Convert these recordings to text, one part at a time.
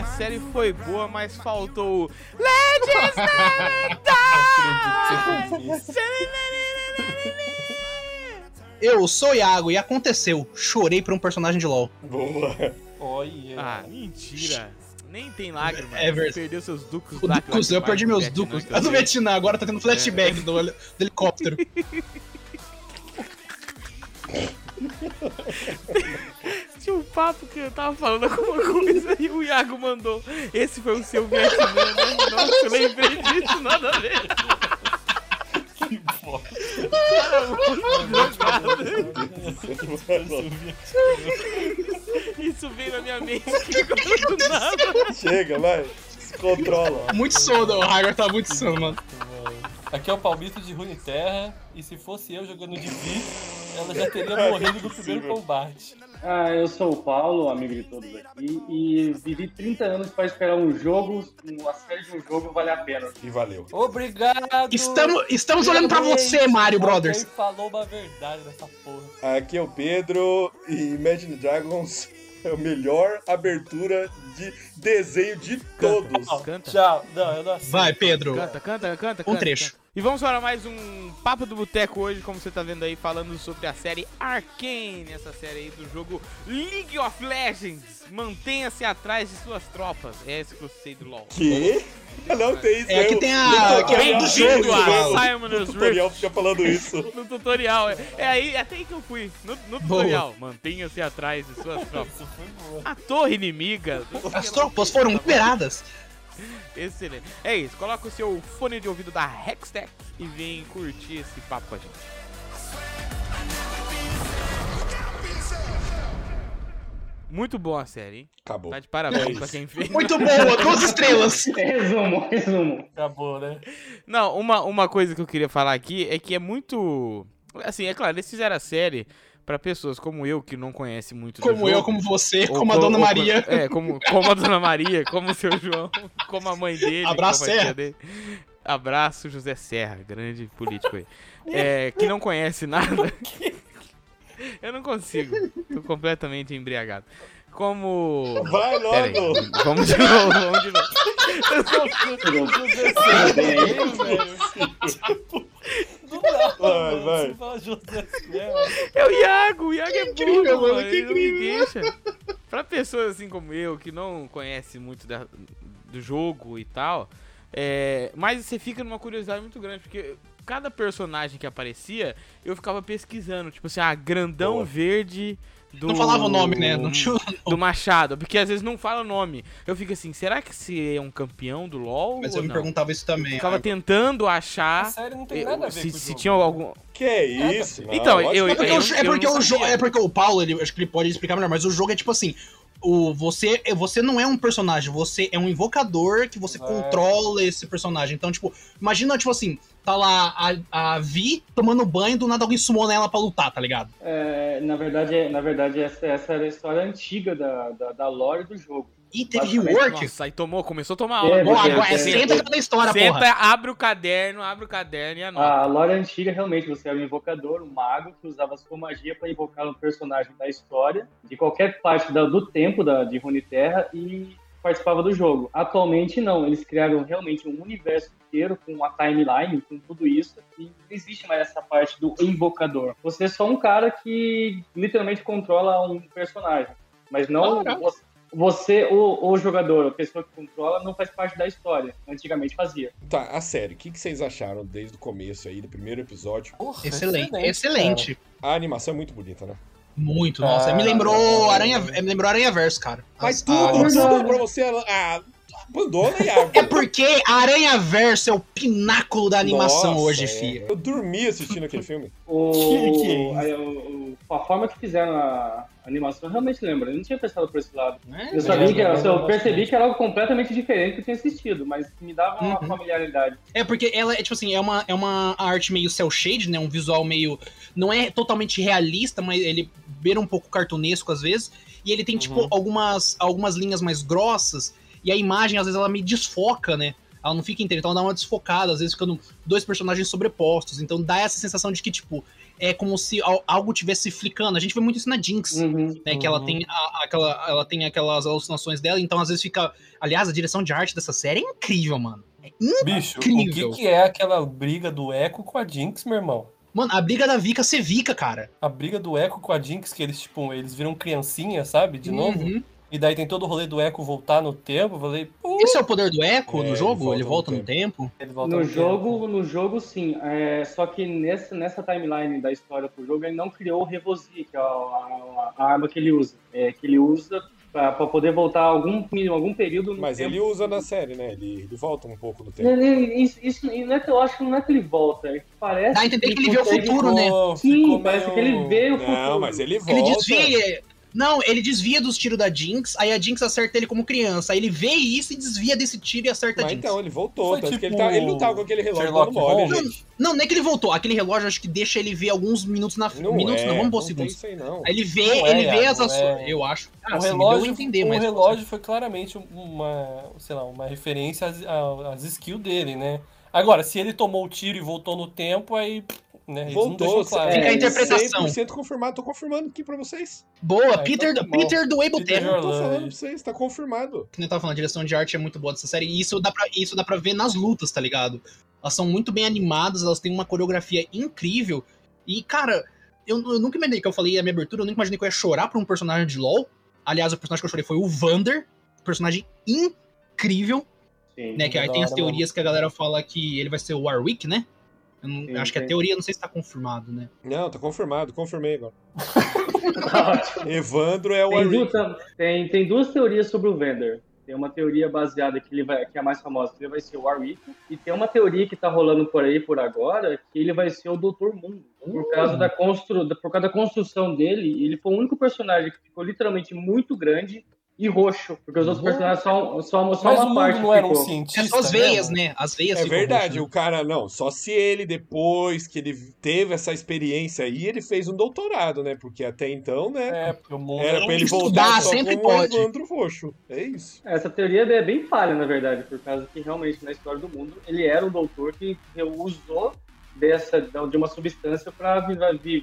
A série foi boa, mas faltou o Legends Eu sou Iago e aconteceu. Chorei por um personagem de LoL. Boa. Olha. Ah, mentira. Nem tem lágrimas. É verdade. Perdeu seus ducos. O lá, Ducos, eu perdi meus Vietnã, Ducos. A do. Vietnã, agora tá tendo flashback do, heli- do helicóptero. Tinha um papo que eu tava falando alguma coisa e o Iago mandou. Esse foi o seu Vietnã, né? Nossa, eu lembrei disso, nada a ver. Que bosta. Cara, muito drogado. Isso veio na minha mente do nada. Chega, vai. Se controla. Muito sono, o Hagar tá muito sono, mano. Aqui é o palmito de Runeterra, e se fosse eu jogando de Vi, ela já teria morrido no primeiro combate. Ah, eu sou o Paulo, amigo de todos aqui, e vivi 30 anos para esperar um jogo, uma série de um jogo vale a pena. E valeu. Obrigado! Estamos, estamos olhando pra você, Mario Brothers. Alguém falou uma verdade nessa porra. Aqui é o Pedro e Imagine Dragons é a melhor abertura de desenho de todos. Canta. Tchau. Não, eu não aceito. Vai, Pedro. Canta, canta, canta. Um canta, trecho. canta. E vamos para mais um Papo do Boteco hoje, como você tá vendo aí, falando sobre a série Arcane, essa série aí do jogo League of Legends. Mantenha-se atrás de suas tropas. É esse que eu sei do LoL. Que? Não tem isso. É, aqui né? tem a- aqui é do jogo, a. Simon's O tutorial fica falando isso. No tutorial, é, é aí até aí que eu fui. No, no tutorial, mantenha-se atrás de suas tropas. Isso foi boa. A torre inimiga. As tropas foram liberadas. Excelente. É isso, coloca o seu fone de ouvido da Hextech e vem curtir esse papo com a gente. Muito boa a série, hein? Acabou. Tá de parabéns É pra quem fez. Muito boa, duas estrelas. Resumo, resumo. Acabou, né? Não, uma, uma coisa que eu queria falar aqui é que é muito. Assim, é claro, eles fizeram a série pra pessoas como eu, que não conhece muito Como jogo. eu, como você, como a Dona Maria. É, como, como a Dona Maria, como o seu João, como a mãe dele. Abraço, como a tia Serra. dele. Abraço, José Serra, grande político aí. É, que não conhece nada. Eu não consigo, tô completamente embriagado. Como. Vai logo. vamos de novo, vamos de novo. Tudo bem aí? Não dá, Vai, mano. vai. Você fala José. É o Iago, o Iago é burro, incrível, mano, mano, que ele não me incrível. deixa. Pra pessoas assim como eu, que não conhece muito da- do jogo e tal, é, mas você fica numa curiosidade muito grande, porque cada personagem que aparecia, eu ficava pesquisando, tipo assim, ah, grandão Boa. verde do... Não falava o nome, né? Não tinha o Do Machado, porque às vezes não fala o nome. Eu fico assim, será que esse é um campeão do LoL Mas ou eu me não? perguntava isso também. Ficava Ah, tentando A achar... série não tem nada a ver se, com se jogo. tinha algum... Que é isso? Não, Então, eu- que É porque, eu- é, eu porque o jo- sabia. é porque o Paulo, ele, acho que ele pode explicar melhor, mas o jogo é tipo assim. O, você, você não é um personagem, você é um invocador que você É. controla esse personagem. Então, tipo, imagina, tipo assim, tá lá a, a Vi tomando banho, do nada alguém sumou ela pra lutar, tá ligado? É, na verdade, é- na verdade essa, essa era a história antiga da, da, da lore do jogo. E teve rework. Nossa, aí tomou, começou a tomar É, aula. Ó, porque- agora, é, é, senta é. na história, Senta, porra. abre o caderno, abre o caderno e anota. A lore antiga, realmente, você era um invocador, um mago, que usava sua magia para invocar um personagem da história, de qualquer parte da- do tempo da, de Runeterra, e participava do jogo. Atualmente, não. Eles criaram realmente um universo inteiro com a timeline, com tudo isso, e não existe mais essa parte do invocador. Você é só um cara que literalmente controla um personagem, mas não... Caraca. Você- o, o jogador, a pessoa que controla, não faz parte da história. Antigamente fazia. Tá, a série, o que, que vocês acharam desde o começo aí, do primeiro episódio? Porra, Excelente, excelente. A animação é muito bonita, né? Muito, nossa. Ah, me lembrou é. Aranha, me lembrou Aranha Verso, cara. Mas As- tudo, a- verdade. tudo pra você... Ah, abandona, Iago. É porque Aranha Verso é o pináculo da animação Nossa, hoje, é. fia. Eu dormi assistindo aquele filme. O, Que que é isso? o- o- a forma que fizeram a animação eu realmente lembra. Eu não tinha pensado por esse lado. Né? Eu sabia que era, eu percebi que era algo completamente diferente que eu tinha assistido, mas me dava uma Uhum. familiaridade. É porque ela é tipo assim, é uma, é uma arte meio cel shade, né? Um visual meio. Não é totalmente realista, mas ele beira um pouco cartunesco às vezes. E ele tem, tipo, Uhum. algumas, algumas linhas mais grossas. E a imagem, às vezes, ela me desfoca, né? Ela não fica inteira, então ela dá uma desfocada, às vezes ficando dois personagens sobrepostos. Então dá essa sensação de que, tipo, é como se al- algo tivesse flicando. A gente vê muito isso na Jinx, Uhum. né? Que ela Uhum. tem, a- aquela, ela tem aquelas alucinações dela, então às vezes fica. Aliás, a direção de arte dessa série é incrível, mano. É Bicho, Incrível. o que, que é aquela briga do Echo com a Jinx, meu irmão? Mano, a briga da Vika ser Vika, cara. A briga do Echo com a Jinx, que eles, tipo, eles viram criancinha, sabe? De novo. E daí tem todo o rolê do Echo voltar no tempo. Eu falei, pô, Esse é o poder do Echo É, no ele jogo? volta Ele volta no tempo. tempo? ele volta No jogo, no jogo sim. É, só que nessa, nessa timeline da história pro jogo, ele não criou o Revosi, que é a, a- a arma que ele usa. É, que ele usa pra, pra poder voltar algum, algum período no Mas tempo. ele usa na série, né? Ele, ele volta um pouco no tempo. Ele- ele- Isso, isso não é que eu acho que não é que ele volta, é que parece. Dá a entender que ele vê o futuro, né? Sim, parece meio- que ele vê o futuro. Não, mas ele volta. Ele desvia. Não, ele desvia dos tiros da Jinx, aí a Jinx acerta ele como criança. Aí ele vê isso e desvia desse tiro e acerta a Mas Jinx. então, ele voltou. Foi Tanto que ele, tipo tá, ele não tava com aquele relógio Sherlock Holmes. gente. Não, não é que ele voltou. Aquele relógio acho que deixa ele ver alguns minutos na Não Minutos é, não, vamos pôr não segundos. isso aí, não. Aí ele vê, Não é, ele vê Iago, as não ações. é. Eu acho. Ah, o relógio, deu a entender, o mas. relógio foi claramente uma, sei lá, uma referência às, a- às skills dele, né? Agora, se ele tomou o tiro e voltou no tempo, aí, né, Voltou. claro. Fica a É, interpretação. 100% confirmado. Tô confirmando aqui pra vocês. Boa, Ah, Peter, então tá. Peter do Able Peter Terra. Tô falando pra vocês, tá confirmado. que nem eu tava falando, a direção de arte é muito boa dessa série. E isso dá pra, isso dá pra ver nas lutas, tá ligado? Elas são muito bem animadas, elas têm uma coreografia incrível. E, cara, eu, eu nunca imaginei que eu falei a minha abertura, eu nunca imaginei que eu ia chorar pra um personagem de LoL. Aliás, o personagem que eu chorei foi o Vander, personagem incrível, Sim. né? Que aí tem as teorias que a galera fala que ele vai ser o Warwick, né? Eu não- Sim, acho que a sim. teoria, não sei se tá confirmado, né? Não, tá confirmado. Confirmei agora. Evandro é o Tem, duas, tem, tem duas teorias sobre o Vender. Tem uma teoria baseada que ele vai, que é a mais famosa, que ele vai ser o Warwick, e tem uma teoria que tá rolando por aí por agora, que ele vai ser o Doutor Mundo. Por causa da constru, por causa da construção dele, ele foi o único personagem que ficou literalmente muito grande e roxo, porque os outros personagens só, só, só Mas uma parte não era um ficou. cientista, É só as veias, né? As veias É verdade, roxas, né? o cara, não, só se ele, depois que ele teve essa experiência aí, ele fez um doutorado, né? Porque até então, né, É, porque o mundo era é pra ele Estudar, voltar só sempre com o pode. Evandro Roxo. É isso. Essa teoria é bem falha, na verdade, por causa que realmente na história do mundo ele era um doutor que usou dessa de uma substância para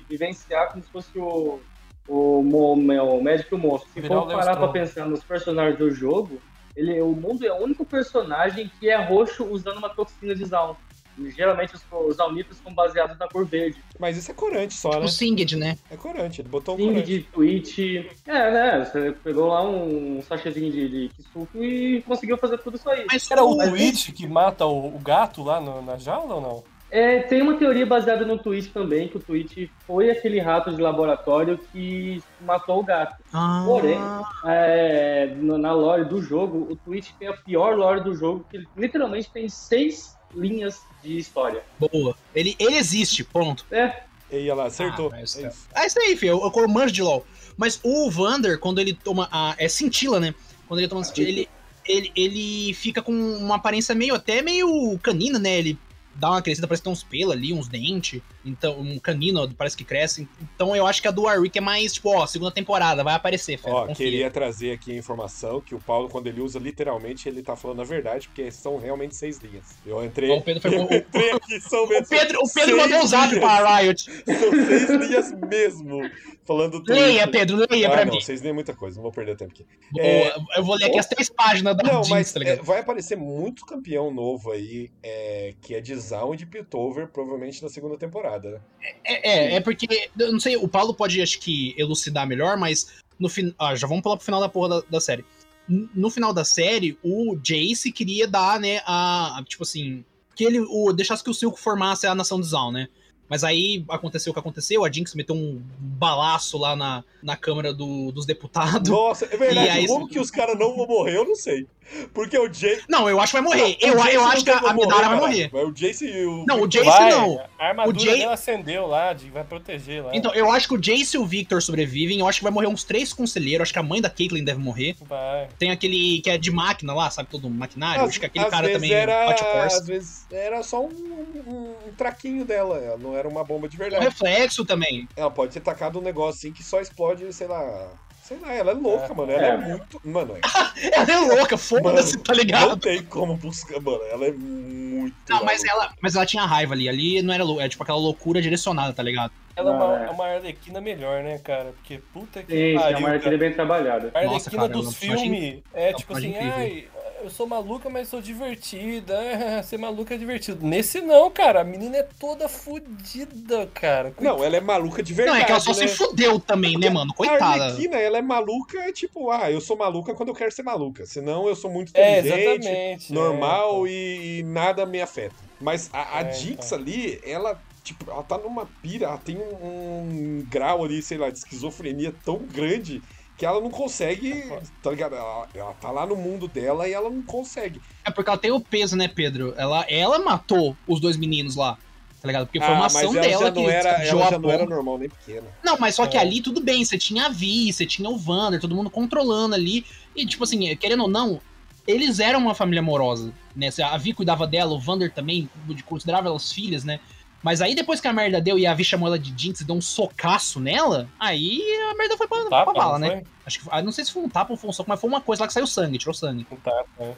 vivenciar como se fosse o o, o médico e o monstro. Se for parar para Strong. pensar nos personagens do jogo, ele o mundo é o único personagem que é roxo usando uma toxina de Zaun. E, geralmente os, os Zaunitas são baseados na cor verde. Mas isso é corante só, né? O Singed, né? É corante, ele botou um King corante. de Twitch. É, né? Você pegou lá um sachêzinho de, de Kisuko e conseguiu fazer tudo isso aí. Mas Era o Twitch que mata o, o gato lá no- na jaula ou não? É, tem uma teoria baseada no Twitch também, que o Twitch foi aquele rato de laboratório que matou o gato. Ah, Porém, é, na lore do jogo, o Twitch tem a pior lore do jogo, que literalmente tem seis linhas de história. boa. Ele, ele existe, ponto. É, E aí, lá, acertou. Ah, É tá. isso. Ah, isso aí, filho. Eu, eu manjo de LOL. Mas o Vander, quando ele toma a. É cintila, né? Quando ele toma cintila, ele, ele, ele fica com uma aparência meio até meio canina, né? Ele dá uma crescida, parece que tem uns pelos ali, uns dentes. Então, um canino parece que cresce. Então eu acho que a do Warwick é mais, tipo, ó, segunda temporada, vai aparecer, fera, Ó, confia. queria trazer aqui a informação que o Paulo, quando ele usa literalmente, ele tá falando a verdade, porque são realmente seis linhas. Eu entrei. Ó, o Pedro foi eu bom. entrei aqui, são O Pedro, o Pedro mandou um zap linhas. pra Riot. São seis linhas mesmo. Falando tudo. Leia, Pedro, leia ah, pra não, mim. Seis linhas é muita coisa, não vou perder tempo aqui. Boa, É, eu vou ler aqui as três páginas da Não, Jinx, mas tá é, vai aparecer muito campeão novo aí, é, que é de Zaun e de Piltover, provavelmente na segunda temporada, né? É, é, é porque, eu não sei, o Paulo pode, acho que, elucidar melhor, mas no final. Ah, já vamos pular pro final da porra da, da série. No final da série, o Jace queria dar, né, a. a, Tipo assim. Que ele o, deixasse que o Silco formasse a nação de Zaun, né? Mas aí aconteceu o que aconteceu, a Jinx meteu um balaço lá na, na Câmara do- dos Deputados. Nossa, é verdade. E aí- Como que os caras não vão morrer, eu não sei. Porque o Jay. Não, eu acho que vai morrer. Eu, o Jace eu não acho que a, a Midara vai morrer. Mas o Jace e o. Não, o Jace vai, não. A armadura O Jay- dela acendeu lá, de, vai proteger lá. Então, eu acho que o Jace e o Victor sobrevivem. Eu acho que vai morrer uns três conselheiros. Acho que a mãe da Caitlyn deve morrer. Vai. Tem aquele que é de máquina lá, sabe? Todo maquinário. Às- acho que aquele às cara também era, bate o Corsa. Às vezes era só um, um- um traquinho dela, ela não era uma bomba de verdade. reflexo também. Ela pode ter tacado um negócio assim que só explode, sei lá. Sei lá, ela é louca, É. mano. Ela é, É. muito. Mano, Ela é louca, foda-se, tá não ligado? tem como buscar, mano. Ela é muito. Não, mas ela, mas ela tinha raiva ali. Ali não era lou- é tipo aquela loucura direcionada, tá ligado? Ela é Não, uma, é. é uma Arlequina melhor, né, cara? Porque puta que Sim, sim, pariu, é uma cara. arquilha bem trabalhada. A Nossa, Arlequina cara, é uma dos personagem- filmes é tipo assim, ai, eu sou maluca, mas sou divertida. Ser maluca é divertido. Nesse não, cara. A menina é toda fodida, cara. Não, ela é maluca de não, verdade. é que ela só né? se fudeu também, né, mano? A Coitada. Arlequina, ela é maluca, tipo, ah, eu sou maluca quando eu quero ser maluca. Senão eu sou muito É, inteligente, exatamente. normal é, e, e nada me afeta. Mas a, a É, Jinx então. ali, ela, tipo, ela tá numa pira, ela tem um, um grau ali, sei lá, de esquizofrenia tão grande que ela não consegue, tá ligado? Ela, ela tá lá no mundo dela e ela não consegue. É porque ela tem o peso, né, Pedro? Ela, ela matou os dois meninos lá. Tá ligado? Porque foi uma Ah, ação dela que era, ela já não era normal nem pequena. Não, mas só que É. ali tudo bem, você tinha a Vi, você tinha o Vander, todo mundo controlando ali. E, tipo assim, querendo ou não, eles eram uma família amorosa, né? A Vi cuidava dela, o Vander também, considerava elas filhas, né? Mas aí depois que a merda deu e a Vi chamou ela de Jinx e deu um socaço nela, aí a merda foi pra, Tapa, pra bala, né? foi? Acho que, ah, não sei se foi um tapa ou foi um soco, mas foi uma coisa lá que saiu sangue, tirou sangue. Um tapa, é.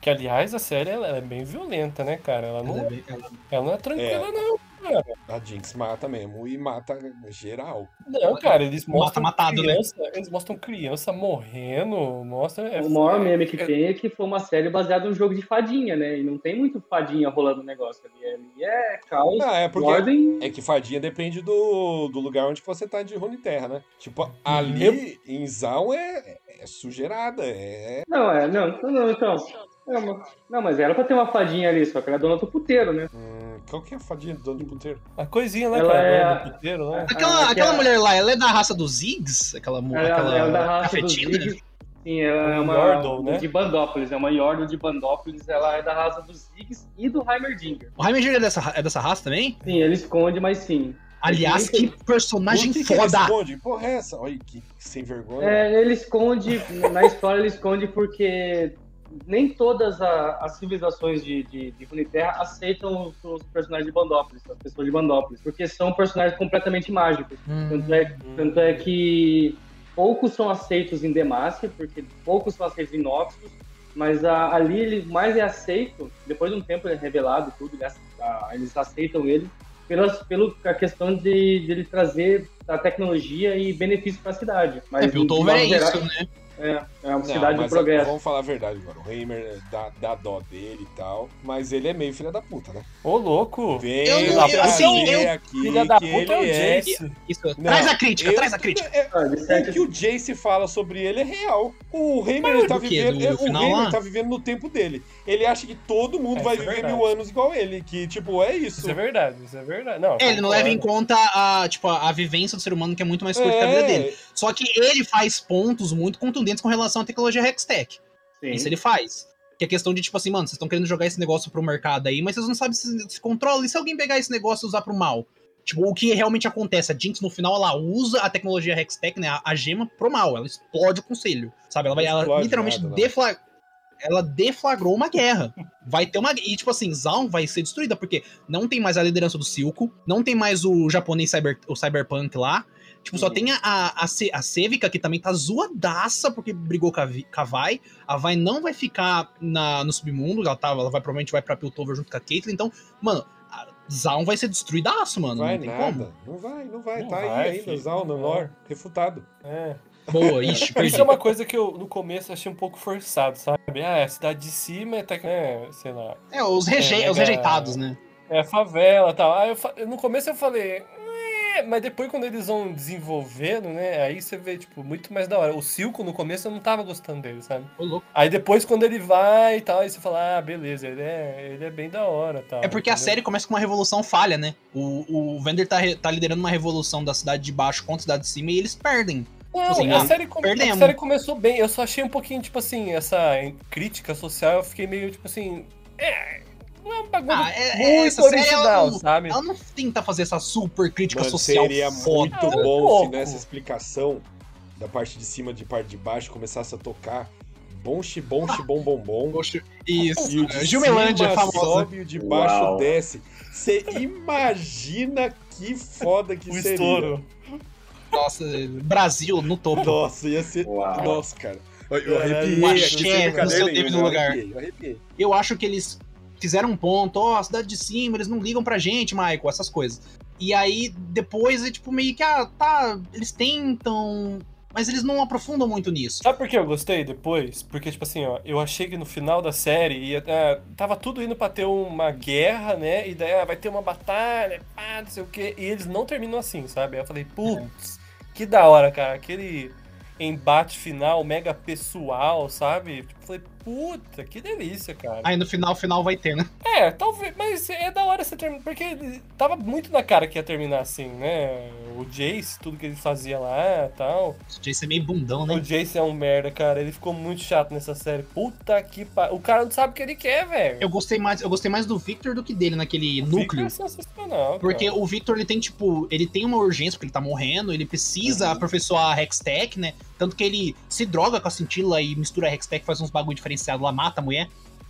Que, aliás, a série ela é bem violenta, né, cara? Ela não, ela não é tranquila, É. não. A Jinx mata mesmo e mata geral. Não, cara, eles Mata mostram matado, né? criança, eles mostram criança morrendo, mostra... é O maior meme que é- tem é que foi uma série baseada num jogo de fadinha, né? E não tem muito fadinha rolando o negócio ali. Ali é caos, Ah, é porque ordem. É que fadinha depende do, do lugar onde você tá de Runeterra, né? Tipo, ali em Zaun é, é sujeirada, é. Não, é, não, não, não, então. É uma- Não, mas era pra ter uma fadinha ali, só que ela é dona do puteiro, né? Hum, qual que é a fadinha do dono de puteiro? A coisinha, né, Ela cara? é- do puteiro, né? Aquela, Ah, aquela que é- mulher lá, ela é da raça dos Ziggs? Aquela, mu- Ela, aquela ela é da raça dos? Ziggs. Sim, ela é Um uma Yordle, né? de Bandópolis, é uma Yordle de Bandópolis, ela é da raça dos Ziggs e do Heimerdinger. O Heimerdinger é dessa, é dessa raça também? Sim, ele esconde, mas sim. Aliás, que personagem que que ele foda! esconde? Porra, é essa? Olha que sem vergonha. É, ele esconde, na história ele esconde porque nem todas a- as civilizações de, de, de Runeterra aceitam os, os personagens de Bandópolis, as pessoas de Bandópolis, porque são personagens completamente mágicos. Hum. Tanto é, tanto é que poucos são aceitos em Demacia, porque poucos são aceitos em Noxus, mas a- ali ele mais é aceito, depois de um tempo ele é revelado tudo, ele ace- a- eles aceitam ele, pelas, pelo a questão de, de ele trazer a tecnologia e benefício para a cidade. Mas, É, Piltover é geral, isso, né? É, é uma cidade do mas progresso. Vamos falar a verdade agora. O Heimer dá, dá dó dele e tal, mas ele é meio filha da puta, né? Ô, louco! Vem Eu assim, eu- aqui Filha da puta é o é... Jace. Isso. Não, traz a crítica, eu- traz a crítica. é- Ah, de O que o Jace fala sobre ele é real. O Heimer Mas ele tá vivendo. Do é, o Heimer tá vivendo no tempo dele. Ele acha que todo mundo É, vai é viver verdade. mil anos igual ele. Que, tipo, é isso. Isso é verdade, isso é verdade. Não, É, ele não leva em conta a, tipo, a, a vivência do ser humano, que é muito mais curta que a vida dele. Só que ele faz pontos muito contundentes com relação à tecnologia Hextech. Sim. Isso ele faz. Que é questão de, tipo assim, mano, vocês estão querendo jogar esse negócio pro mercado aí, mas vocês não sabem se, se controla. E se alguém pegar esse negócio e usar pro mal? Tipo, o que realmente acontece? A Jinx, no final, ela usa a tecnologia Hextech, né? A, a gema pro mal. Ela explode o conselho. Sabe? Ela, vai, ela literalmente nada, defla- ela deflagrou uma guerra. Vai ter uma. E, tipo assim, Zaun vai ser destruída, porque não tem mais a liderança do Silco, não tem mais o japonês cyber, o Cyberpunk lá. Tipo, só Uhum. tem a, a, a, Ce- a Sevica, que também tá zoadaça porque brigou com a, com a Vai. A Vai não vai ficar na, no submundo, ela, tá, ela vai, provavelmente vai pra Piltover junto com a Caitlyn. Então, mano, a Zaun vai ser destruidaço, mano. Vai não tem nada. Não vai, não vai. Não tá vai, aí ainda, filho. Zal, no Nor, refutado. É. como. Boa, ixi, perdi. Isso é uma coisa que eu, no começo, achei um pouco forçado, sabe? Ah, é a cidade de cima é, tec- é sei lá, É, os, reje... É, os mega- rejeitados, né? é favela e tal. Aí eu fa- no começo eu falei, "É", mas depois quando eles vão desenvolvendo, né, aí você vê, tipo, muito mais da hora. O Silco, no começo, eu não tava gostando dele, sabe? Ô, louco. Aí depois, quando ele vai e tal, aí você fala, ah, beleza, ele é, ele é bem da hora tal. É porque a entendeu? série começa com uma revolução falha, né? O, o Vender tá, tá liderando uma revolução da cidade de baixo contra a cidade de cima e eles perdem. Não, assim, a, ah, série come- a série começou bem, eu só achei um pouquinho, tipo assim, essa crítica social, eu fiquei meio, tipo assim, é, não é um bagulho Ah, é- muito essa série, ela original, não- sabe? Ela não tenta fazer essa super crítica Mano, social seria foda. muito É um bom pouco. se nessa explicação da parte de cima de parte de baixo começasse a tocar bom bom bom bom bom. Isso. E o de Jumelândia cima famosa. sobe e o de baixo Uau. desce. Você imagina que foda que O seria. estouro. Nossa, Brasil no topo. Nossa, ia ser. Uau. Nossa, cara. Eu, arrepiei o axé no seu devido lugar. eu arrepiei. Eu acho que eles fizeram um ponto, ó, a cidade de cima, eles não ligam pra gente, Michael, essas coisas. E aí, depois, é tipo, meio que, ah, tá, eles tentam, mas eles não aprofundam muito nisso. Sabe por que eu gostei depois? Porque, tipo assim, ó, eu achei que no final da série ia, é, tava tudo indo pra ter uma guerra, né? E daí ah, vai ter uma batalha, pá, não sei o quê. E eles não terminam assim, sabe? Aí eu falei, putz, que da hora, cara. Aquele embate final mega pessoal, sabe? Tipo, falei, puta, que delícia, cara. Aí no final, final vai ter, né? É, talvez, mas é da hora você terminar, porque tava muito na cara que ia terminar assim, né? O Jace, tudo que ele fazia lá e tal. O Jace é meio bundão, né? O Jace é um merda, cara. Ele ficou muito chato nessa série. Puta que pariu. O cara não sabe o que ele quer, velho. Eu gostei mais, eu gostei mais do Victor do que dele naquele O núcleo. Victor é sensacional, Porque cara. o Victor, ele tem, tipo, ele tem uma urgência porque ele tá morrendo, ele precisa Uhum. aperfeiçoar a Hextech, né? Tanto que ele se droga com a cintila e mistura Hextech, faz uns bagulho diferenciado lá, mata a mulher.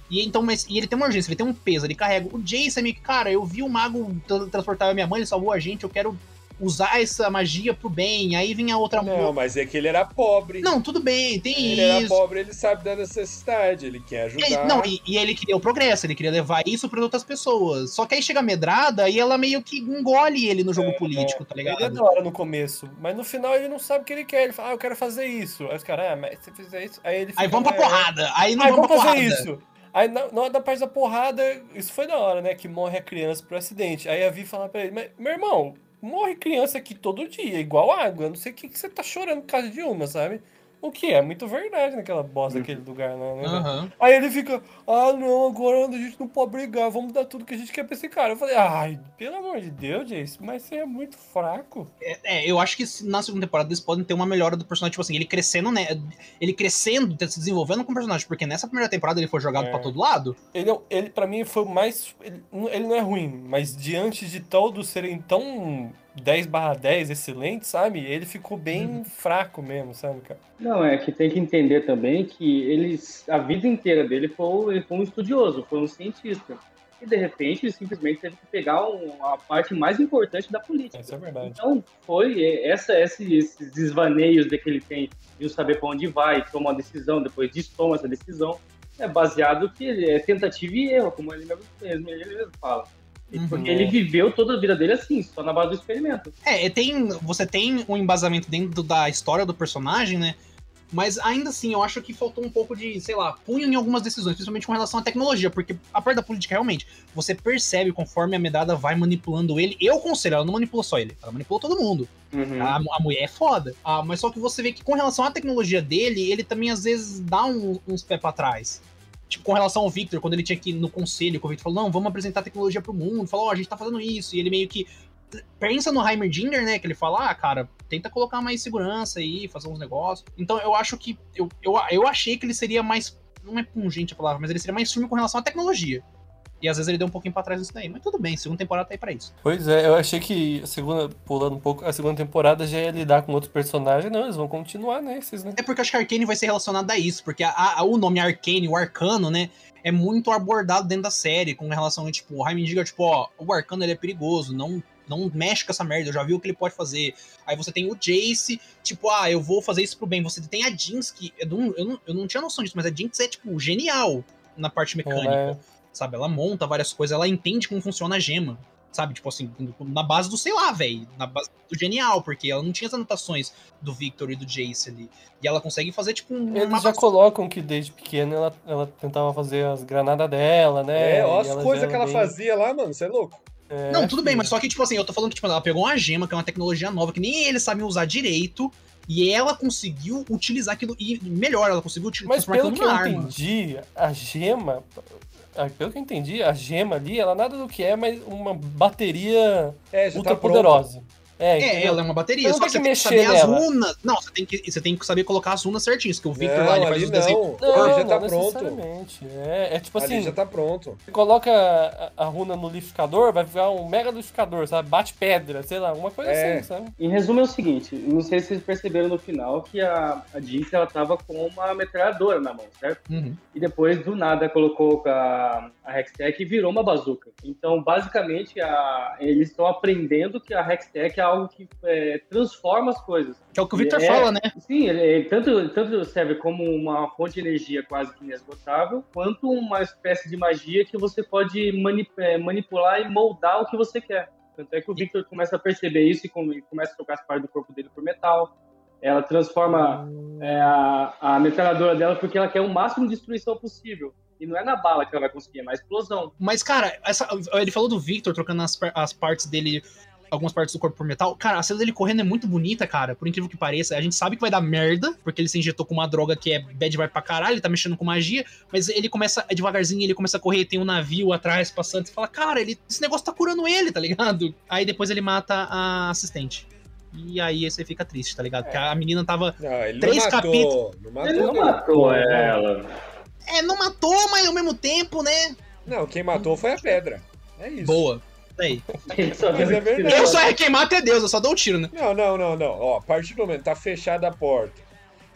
E então, mas e ele tem uma urgência, ele tem um peso, ele carrega. O Jace é cara, eu vi o mago tra- transportar a minha mãe, ele salvou a gente, eu quero usar essa magia pro bem. Aí vem a outra Não, mas é que ele era pobre. Não, tudo bem, tem Ele era isso. pobre, ele sabe da necessidade, ele quer ajudar. não, e, e ele queria o progresso, ele queria levar isso para outras pessoas. Só que aí chega a medrada e ela meio que engole ele no jogo político, tá ligado? Ele é da hora no começo, mas no final ele não sabe o que ele quer. Ele fala, ah, eu quero fazer isso. Aí os caras, ah, mas se você fizer isso. Aí ele Aí fica, vamos pra "Ah, porrada. Aí não Aí vamos vamos pra fazer porrada. isso. Aí na, na hora da parte da porrada, isso foi da hora, né? Que morre a criança por acidente. Aí a Vi fala pra ele, mas, meu irmão, morre criança aqui todo dia, igual água. Eu não sei o que, que você tá chorando por causa de uma, sabe? O que é muito verdade naquela bosta daquele lugar lá, né? Aham. Aí ele fica, ah não, agora a gente não pode brigar, vamos dar tudo que a gente quer pra esse cara. Eu falei, ai, pelo amor de Deus, Jace, mas você é muito fraco. É, eu acho que na segunda temporada eles podem ter uma melhora do personagem, tipo assim, ele crescendo, né? Ele crescendo, se desenvolvendo com o personagem, porque nessa primeira temporada ele foi jogado É. pra todo lado. Ele, é- ele para mim, foi o mais. Ele, ele não é ruim, mas diante de todos serem tão 10 barra 10 excelentes, sabe? Ele ficou bem fraco mesmo, sabe, cara? Não, é que tem que entender também que eles, a vida inteira dele foi, ele foi um estudioso, foi um cientista. E de repente ele simplesmente teve que pegar um- a parte mais importante da política. Isso é verdade. Então foi é, essa, esse- esses desvaneios de que ele tem de não saber para onde vai, toma uma decisão, depois toma essa decisão, é baseado que é tentativa e erro, como ele mesmo, ele mesmo fala. Uhum. Porque ele viveu toda a vida dele assim, só na base do experimento. É, tem, você tem um embasamento dentro da história do personagem, né? Mas ainda assim, eu acho que faltou um pouco de, sei lá, punho em algumas decisões, principalmente com relação à tecnologia, porque a parte da política, realmente, você percebe conforme a Medada vai manipulando ele. Eu conselho, ela não manipula só ele, ela manipulou todo mundo. A, a mulher é foda. Ah, mas só que você vê que com relação à tecnologia dele, ele também às vezes dá um- uns pés pra trás. Tipo, com relação ao Victor, quando ele tinha que ir no conselho, o Victor falou, não, vamos apresentar tecnologia pro mundo. Falou, ó, a gente tá fazendo isso. E ele meio que pensa no Heimerdinger, né? Que ele fala, ah, cara, tenta colocar mais segurança aí, fazer uns negócios. Então eu acho que. Eu, eu, eu achei que ele seria mais. Não é pungente a palavra, mas ele seria mais firme com relação à tecnologia. E às vezes ele deu um pouquinho pra trás nisso daí. Mas tudo bem, segunda temporada tá aí pra isso. Pois é, eu achei que a segunda, pulando um pouco, a segunda temporada já ia lidar com outros personagens. Não, eles vão continuar nesses, né? É porque eu acho que Arcane vai ser relacionado a isso, porque a, a- o nome Arcane, o arcano, né, é muito abordado dentro da série, com relação a, tipo, o Heimendinger, tipo, ó, o arcano ele é perigoso, não, não mexe com essa merda, eu já vi o que ele pode fazer. Aí você tem o Jace, tipo, ah, eu vou fazer isso pro bem. Você tem a Jinx, que eu não, eu não, eu não tinha noção disso, mas a Jinx é, tipo, genial na parte mecânica, Ela sabe? Ela monta várias coisas, ela entende como funciona a gema. Sabe, tipo assim, na base do sei lá, velho. Na base do genial, porque ela não tinha as anotações do Victor e do Jace ali. E ela consegue fazer, tipo, um. Eles uma já colocam que desde pequena ela, ela tentava fazer as granadas dela, né? É, ó as coisas que ela bem- fazia lá, mano, você é louco. É, Não, tudo bem, filho. mas só que, tipo assim, eu tô falando que tipo, ela pegou uma gema, que é uma tecnologia nova, que nem eles sabem usar direito, e ela conseguiu utilizar aquilo. E melhor, ela conseguiu utilizar Mas pelo que eu arma. entendi, a gema. Pelo que eu entendi, a gema ali, ela nada do que é, mas uma bateria É, já ultra tá pronto. É, É, ela é uma bateria, só não que você tem tem que saber mexer as nela. runas. Não, você tem, que, você tem que saber colocar as runas certinhas, que o Victor Não, lá, ele faz os desenhos. não. Não, já não tá pronto. necessariamente. É, é tipo Ali assim, já tá pronto. você coloca a, a runa no liquidificador, vai ficar um mega liquidificador, sabe? Bate pedra, sei lá, uma coisa É. assim, sabe? Em resumo é o seguinte, não sei se vocês perceberam no final que a, a Jinx ela tava com uma metralhadora na mão, certo? Uhum. E depois do nada colocou a, a Hextech e virou uma bazuca. Então basicamente a- eles estão aprendendo que a Hextech é algo que é, transforma as coisas. Que é o que o Victor É. fala, né? Sim, ele, ele tanto, tanto serve como uma fonte de energia quase que inesgotável, quanto uma espécie de magia que você pode mani- é, manipular e moldar o que você quer. Tanto é que o Victor começa a perceber isso e come- começa a trocar as partes do corpo dele por metal. Ela transforma é, a, a metralhadora dela porque ela quer o máximo de destruição possível. E não é na bala que ela vai conseguir, é na explosão. Mas, cara, essa- ele falou do Victor trocando as, as partes dele, algumas partes do corpo por metal. Cara, a cena dele correndo é muito bonita, cara. Por incrível que pareça. A gente sabe que vai dar merda, porque ele se injetou com uma droga que é bad vibe pra caralho, ele tá mexendo com magia, mas ele começa, é devagarzinho, ele começa a correr, tem um navio atrás passando, você fala, cara, ele, esse negócio tá curando ele, tá ligado? Aí depois ele mata a assistente. E aí você fica triste, tá ligado? Porque a menina tava. Não, ele Três não matou. capítulos. Não matou, Ele não não. matou ela. É, não matou, mas ao mesmo tempo, né? Não, quem matou foi a pedra. É isso. Boa. Mas é. Eu só quem mata é Deus, eu só dou o tiro, né? Não, não, não, não. Ó, a partir do momento que tá fechada a porta,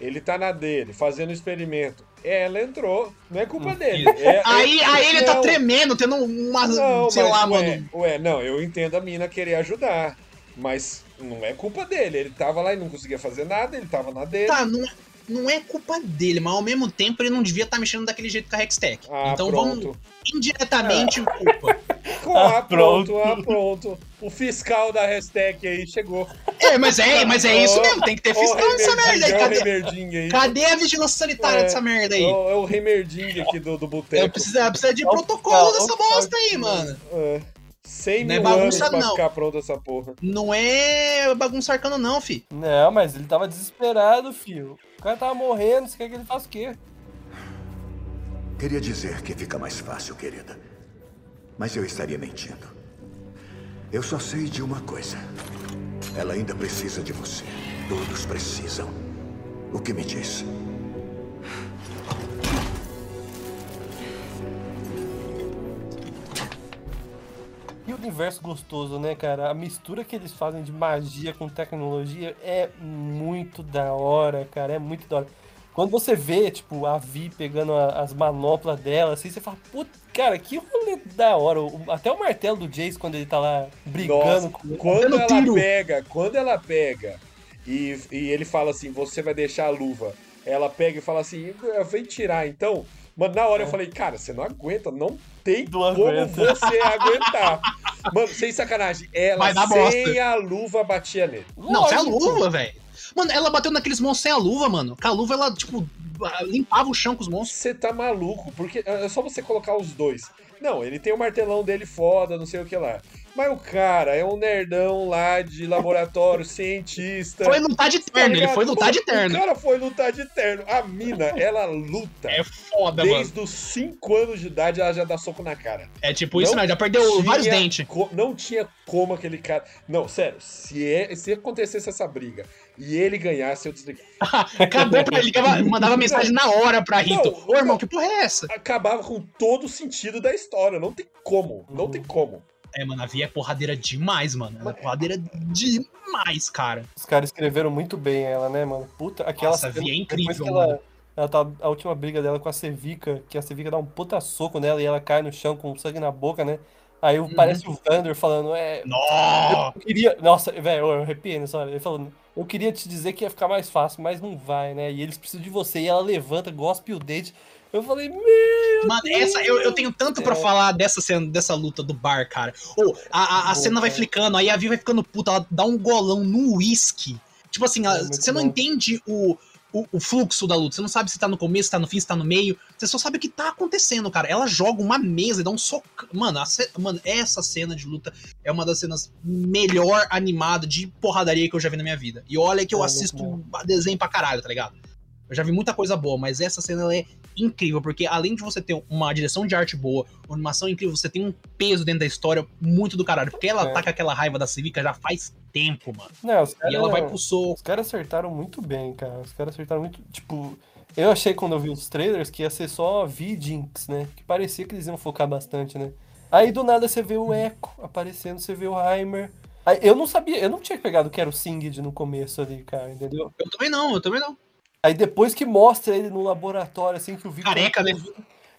ele tá na dele, fazendo experimento. Ela entrou, não é culpa dele. É- é- Aí, aí ele tá tremendo, tendo uma. Não, sei mas, lá, ué, mano. Ué, não, eu entendo a mina querer ajudar. Mas não é culpa dele. Ele tava lá e não conseguia fazer nada, ele tava na dele. Tá, não, é- não é culpa dele, mas ao mesmo tempo ele não devia estar mexendo daquele jeito com a Hextech. Ah, então pronto. vamos indiretamente culpa. Ah, pronto, pronto. ah, pronto. O fiscal da hashtag aí chegou. É, mas é, mas é isso mesmo, tem que ter fiscal nessa merda aí. O Cadê, aí. cadê a vigilância sanitária É, dessa merda aí? É o, é Remerdinho aqui do, do Eu boteco. preciso, eu preciso de Ó, protocolo dessa bosta aí, mano. É. 100 Não é mil anos bagunça, pra não. ficar pronta essa porra. Não é bagunça arcano, não, fi. Não, mas ele tava desesperado, filho. O cara tava morrendo, você quer que ele faça o quê? Queria dizer que fica mais fácil, querida. Mas eu estaria mentindo. Eu só sei de uma coisa. Ela ainda precisa de você. Todos precisam. O que me diz? E o universo gostoso, né, cara? A mistura que eles fazem de magia com tecnologia é muito da hora, cara. É muito da hora. Quando você vê, tipo, a Vi pegando a- as manoplas dela, assim, você fala, puta, cara, que rolê da hora. O- até o martelo do Jace, quando ele tá lá brigando Nossa, com quando ela tiro. pega, quando ela pega e, e ele fala assim, você vai deixar a luva. Ela pega e fala assim, vem tirar então. Mano, na hora eu falei, cara, você não aguenta, não tem Não como aguenta. você aguentar. Mano, sem sacanagem, ela sem bosta. a luva batia nele. Não, sem a luva, velho. Mano, ela bateu naqueles monstros sem a luva, mano. Com a luva, ela, tipo, limpava o chão com os monstros. Você tá maluco, porque é só você colocar os dois. Não, ele tem o martelão dele foda, não sei o que lá. Mas o cara é um nerdão lá de laboratório, cientista. Foi lutar de terno, ele foi lutar de O terno. cara foi lutar de terno. A mina, ela luta. É foda, mano. Desde os 5 anos de idade, ela já dá soco na cara. É tipo isso, Não né? Já perdeu Tinha vários dentes. Não tinha como aquele cara. Não, sério, se, é, se acontecesse essa briga e ele ganhasse, eu desligava. Acabou pra ele, mandava mensagem na hora pra Rito. Não, Ô, irmão, não. que porra é essa? Acabava com todo o sentido da história. Não tem como. Não Uhum. tem como. É, mano, a Via é porradeira demais, mano. Ela é porradeira demais, cara. Os caras escreveram muito bem ela, né, mano? Puta, aquela Nossa, a Vi é incrível, ela, mano. ela tá a última briga dela com a Sevica, que a Sevica dá um puta soco nela e ela cai no chão com sangue na boca, né? Aí Uhum. parece o Vander falando, é, Nossa! eu queria, nossa, velho, eu arrepiei nessa hora. Ele falando, eu queria te dizer que ia ficar mais fácil, mas não vai, né? E eles precisam de você. E ela levanta, gospe o dente. Eu falei, meu Mano, essa, eu, eu tenho tanto pra É. falar dessa cena, dessa luta do bar, cara. Ou, a, a, a Bom, cena vai flicando, aí a Vi vai ficando puta, ela dá um golão no uísque. Tipo assim, ela- É você não bom. entende o, o, o fluxo da luta. Você não sabe se tá no começo, se tá no fim, se tá no meio. Você só sabe o que tá acontecendo, cara. Ela joga uma mesa e dá um soco. Mano, a ce- mano, essa cena de luta é uma das cenas melhor animada de porradaria que eu já vi na minha vida. E olha que eu É, assisto desenho pra caralho, tá ligado? Eu já vi muita coisa boa, mas essa cena é incrível, porque além de você ter uma direção de arte boa, uma animação incrível, você tem um peso dentro da história muito do caralho. Porque ela É. tá com aquela raiva da Civica já faz tempo, mano. Não, os E caras ela vai pro soco. Os caras acertaram muito bem, cara. Os caras acertaram muito. Tipo, eu achei quando eu vi os trailers que ia ser só V-Jinx, né? Que parecia que eles iam focar bastante, né? Aí do nada você vê o Echo aparecendo, você vê o Heimer. Aí, eu não sabia, eu não tinha pegado que era o Singed no começo ali, cara, entendeu? Eu também não, eu também não. Aí depois que mostra ele no laboratório, assim, que o Victor. Careca, né?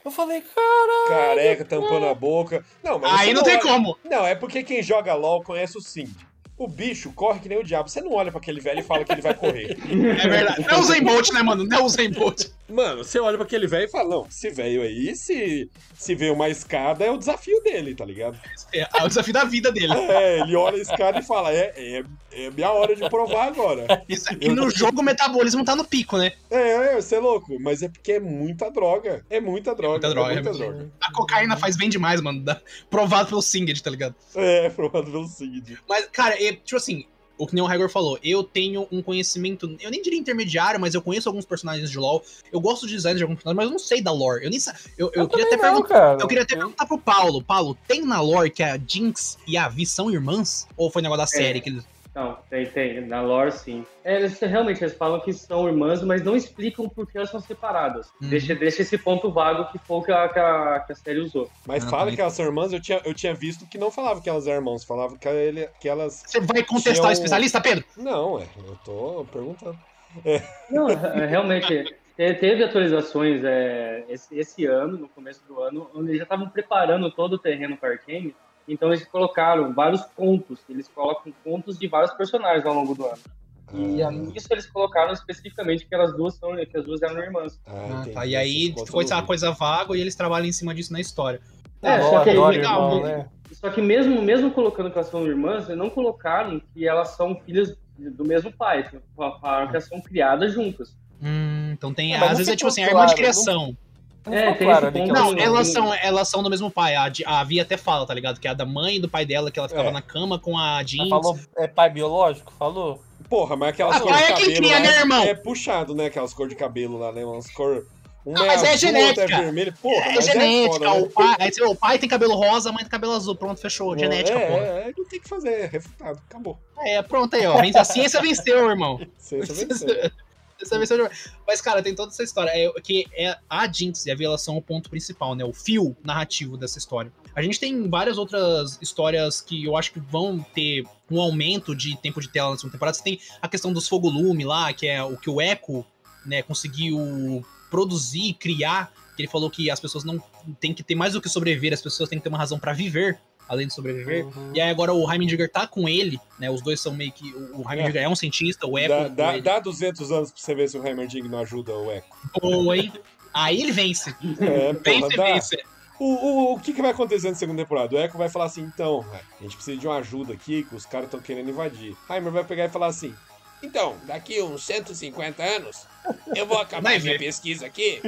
Eu falei, cara. Careca, tampando a boca. Não, mas Aí você não tem é- como. Não, é porque quem joga LOL conhece o Sing. O bicho corre que nem o diabo. Você não olha pra aquele velho e fala que ele vai correr. É verdade. Não é o Zen Bolt, né, mano? Não é o Zen Bolt. Mano, você olha pra aquele velho e fala, não, esse velho aí, se, se vê uma escada, é o desafio dele, tá ligado? É, é o desafio da vida dele. É, ele olha a escada e fala, é, é, é minha hora de provar agora. Isso aqui no jogo o metabolismo tá no pico, né? É, é, você é louco, mas é porque é muita droga. É muita droga. muita droga, É muita é muita droga. A cocaína faz bem demais, mano. Provado pelo Singed, tá ligado? É, provado pelo seguinte. Mas, cara, é, tipo assim, o que nem o Hagor falou, eu tenho um conhecimento, eu nem diria intermediário, mas eu conheço alguns personagens de LoL. Eu gosto de design de alguns personagens, mas eu não sei da lore. Eu nem sa- Eu, eu, queria até não, perguntar. cara. Eu queria até perguntar pro Paulo. Paulo, tem na lore que a Jinx e a Vi são irmãs? Ou foi negócio da série que eles. Não, tem, tem. Na lore, sim. É, eles realmente eles falam que são irmãs, mas não explicam por que elas são separadas. Uhum. Deixa, deixa esse ponto vago que foi o que a, que a, que a série usou. Mas Ah, fala que elas são irmãs, eu tinha, eu tinha visto que não falava que elas eram irmãos, falava que, ele, que elas. Você vai contestar Tinha um- o especialista, Pedro? Não, é, eu tô perguntando. Não, é, realmente, te- teve atualizações é, esse, esse ano, no começo do ano, onde eles já estavam preparando todo o terreno para Arcane, então eles colocaram vários contos, eles colocam contos de vários personagens ao longo do ano. E Ah, nisso eles colocaram especificamente que elas duas, são, que as duas eram irmãs. ah, entendi. tá. E aí ficou essa não vi. coisa vaga e eles trabalham em cima disso na história. É, só que adoro legal, irmão, né? Só que mesmo, mesmo colocando que elas são irmãs, não colocaram que elas são filhas do mesmo pai. Falaram que elas são criadas juntas. Hum, então tem. É, às vezes é tipo assim, a irmã de criação. Não É, ficou tem claro que ponto. Não, elas Não, não. são, elas são do mesmo pai. A, a Vi até fala, tá ligado? Que é a da mãe e do pai dela, que ela ficava É. na cama com a Ela Jinx. falou, é pai biológico? Falou? Porra, mas aquelas Ah, cores de é quem cabelo cria, lá né, irmão? é puxado, né? Aquelas cores de cabelo lá, né? Umas cores. Uma Ah, mas é azul, outra genética. é vermelha. Porra, é mas genética. é foda, né? o, pai, vê, o pai tem cabelo rosa, a mãe tem cabelo azul. Pronto, fechou. Genética, é, porra. É, é, não tem o que fazer, é refutado, acabou. É, pronto aí, ó. A ciência venceu, irmão. Ciência venceu. Mas, cara, tem toda essa história. É, que é a Jinx e a Vi, elas são o ponto principal, né? O fio narrativo dessa história. A gente tem várias outras histórias que eu acho que vão ter um aumento de tempo de tela na segunda temporada. Você tem a questão dos Fogolume lá, que é o que o Echo, né, conseguiu produzir, criar. Que ele falou que as pessoas não têm que ter mais do que sobreviver, as pessoas têm que ter uma razão pra viver, além de sobreviver. Uhum. E aí agora o Heimendinger tá com ele, né? Os dois são meio que. O o Heimendinger é, um cientista, o Echo. Dá, dá, dá 200 anos pra você ver se o Heimerdinger não ajuda o Echo. Boa, hein? Aí ele vence. É, porra, Vence, dá. vence. O, o, o que, que vai acontecer na segunda temporada? O Echo vai falar assim, então, a gente precisa de uma ajuda aqui, que os caras estão querendo invadir. Heimer vai pegar e falar assim, então, daqui uns 150 anos, eu vou acabar Vai minha ver. pesquisa aqui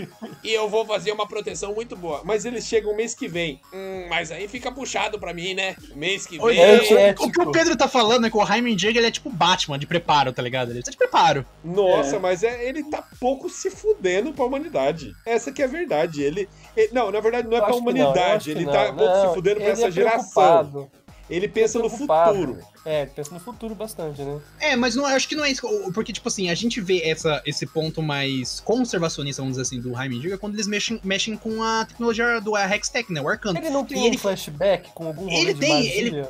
e eu vou fazer uma proteção muito boa. Mas eles chegam mês que vem. Hum, mas aí fica puxado pra mim, né? Mês que Oi, vem... é, é, o que o Pedro tá falando é que o Heimendinger ele é tipo Batman, de preparo, tá ligado? Ele precisa de preparo. Nossa, É. mas é, ele tá pouco se fudendo pra humanidade. Essa que é a verdade. Ele, ele- não, na verdade não é Eu pra não, humanidade. que ele não. tá pouco Não, se fudendo pra essa é geração. preocupado. Ele pensa no futuro. É, pensa no futuro bastante, né? É, mas não, eu acho que não é isso. Porque, tipo assim, a gente vê essa, esse ponto mais conservacionista, vamos dizer assim, do Heimendinger quando eles mexem, mexem com a tecnologia do a Hextech, né? O Arcano. Ele não tem E um ele- flashback com algum Ele de tem, magia? ele-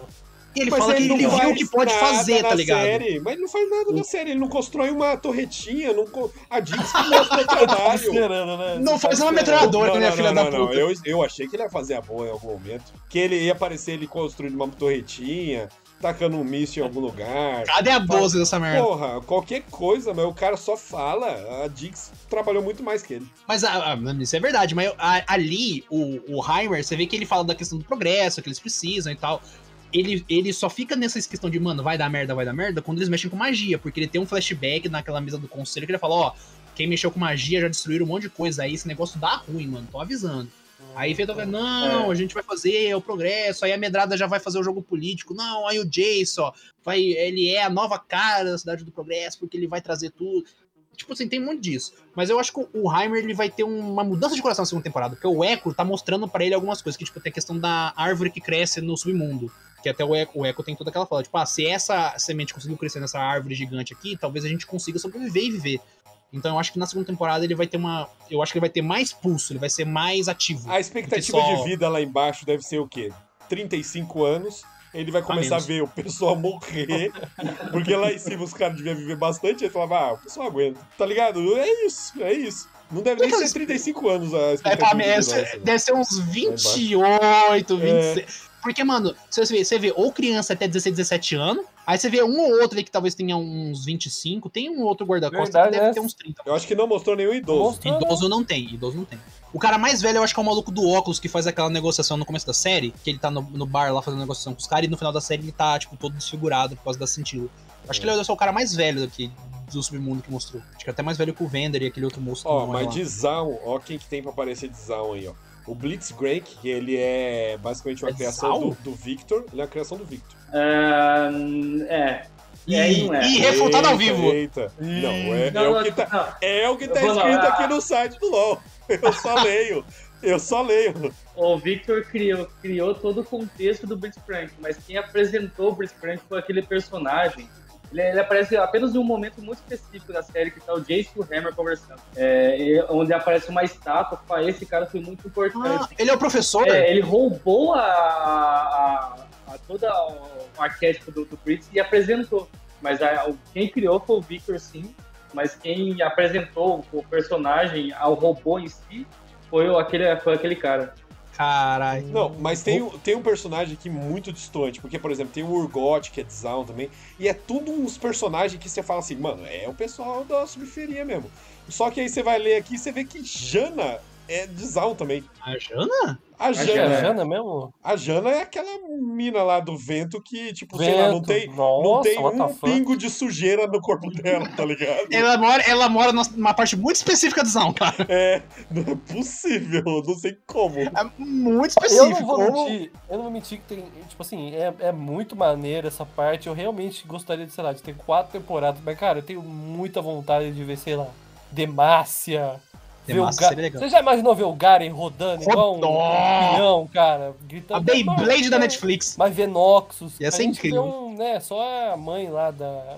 E ele Mas fala que ele viu o que pode nada fazer, na tá ligado? Série. Mas ele não faz nada na série. Ele não constrói uma torretinha. Não co- A Jinx que mostra o trabalho. né? Não faz uma metralhadora, Não, né, não, filha não, da não, não. puta? Eu, eu achei que ele ia fazer a boa em algum momento. Que ele ia aparecer ele construindo uma torretinha, tacando um míssil em algum lugar. Cadê a 12 dessa merda? Porra, qualquer coisa, mas o cara só fala. A Jinx trabalhou muito mais que ele. Mas a- a- isso é verdade, mas a- ali, o, o Heimer, você vê que ele fala da questão do progresso, que eles precisam e tal. Ele, ele só fica nessa questão de, mano, vai dar merda, vai dar merda, quando eles mexem com magia, porque ele tem um flashback naquela mesa do conselho que ele fala, ó, quem mexeu com magia já destruíram um monte de coisa aí, esse negócio dá ruim, mano, tô avisando. Aí Feito vai, não, É. a gente vai fazer é o progresso, aí a Medrada já vai fazer o jogo político, não, aí o Jason, ó, vai, ele é a nova cara da Cidade do Progresso, porque ele vai trazer tudo. Tipo assim, tem um monte disso. Mas eu acho que o Heimer ele vai ter uma mudança de coração na segunda temporada, porque o Echo tá mostrando pra ele algumas coisas, que tipo, tem a questão da árvore que cresce no submundo. Que até o Echo, o Echo tem toda aquela fala, tipo, ah, se essa semente conseguiu crescer nessa árvore gigante aqui, talvez a gente consiga sobreviver e viver. Então eu acho que na segunda temporada ele vai ter uma. Eu acho que ele vai ter mais pulso, ele vai ser mais ativo. A expectativa só- de vida lá embaixo deve ser o quê? 35 anos. Ele vai começar a, menos. ver o pessoal morrer. porque lá em cima os caras deviam viver bastante. Ele falava, ah, o pessoal aguenta. Tá ligado? É isso, é isso. Não deve nem ser 35 anos a É, expectativa esse- nossa. deve ser uns 28, 26. Porque, mano, você vê, você vê ou criança até 16, 17 anos, aí você vê um ou outro ali que talvez tenha uns 25, tem um outro guarda-costas que deve é. ter uns 30. Eu acho que não mostrou nenhum idoso. Mostrou, né? Idoso não tem, idoso não tem. O cara mais velho eu acho que é o maluco do óculos que faz aquela negociação no começo da série, que ele tá no, no bar lá fazendo negociação com os caras e no final da série ele tá, tipo, todo desfigurado por causa da cintilha. Acho que ele é só o cara mais velho daqui do submundo que mostrou. Acho que é até mais velho que o Vender e aquele outro moço. que Ó, mas lá. de Zaun, ó quem que tem pra aparecer de Zaun aí, ó. O Blitzcrank, que ele é basicamente uma É criação do, do Victor. Ele é uma criação do Victor. É. E aí não é. E refutado ao vivo. Eita. Não, é, Não, é não, o que tá, não. é o que tá escrito aqui no site do LoL. Eu só leio. Eu só leio. O Victor criou, criou todo o contexto do Blitzcrank, mas quem apresentou o Blitzcrank foi aquele personagem. Ele, ele aparece apenas em um momento muito específico da série, que tá o Jace e o Hammer conversando. É, e- onde aparece uma estátua, fala, esse cara foi muito Ah, importante. ele é o professor? É, ele roubou a, a, a toda o arquétipo do, do e apresentou. Mas a- quem criou foi o Victor, sim. Mas quem apresentou o personagem ao robô em si foi aquele, foi aquele cara. Caralho. Não, mas tem, tem um personagem aqui muito distante, porque, por exemplo, tem o Urgot, que é de Zaun também, e é tudo uns personagens que você fala assim, mano, é o pessoal da subferia mesmo. Só que aí você vai ler aqui e você vê que Jana é de Zaun também. A Jana? A que É a Jana, é. Jana mesmo? a Jana é aquela mina lá do vento que, tipo, sei lá, não Vento. tem, Nossa, não tem um pingo de sujeira no corpo dela, tá ligado? Ela mora, ela mora numa parte muito específica do Zão, cara. É, não é possível, não sei como. É muito Eu específico. não vou mentir, eu não vou mentir que tem, tipo assim, é, é muito maneiro essa parte. Eu realmente gostaria de, sei lá, de ter quatro temporadas, mas, cara, eu tenho muita vontade de ver, sei lá, Demacia. O Demacia Ga- seria legal. Você já imaginou ver o Garen rodando igual um cara? Gritando. A Beyblade da "Não, Netflix. Mas ver Noxus. Ia ser incrível. Um, né, só a mãe lá da.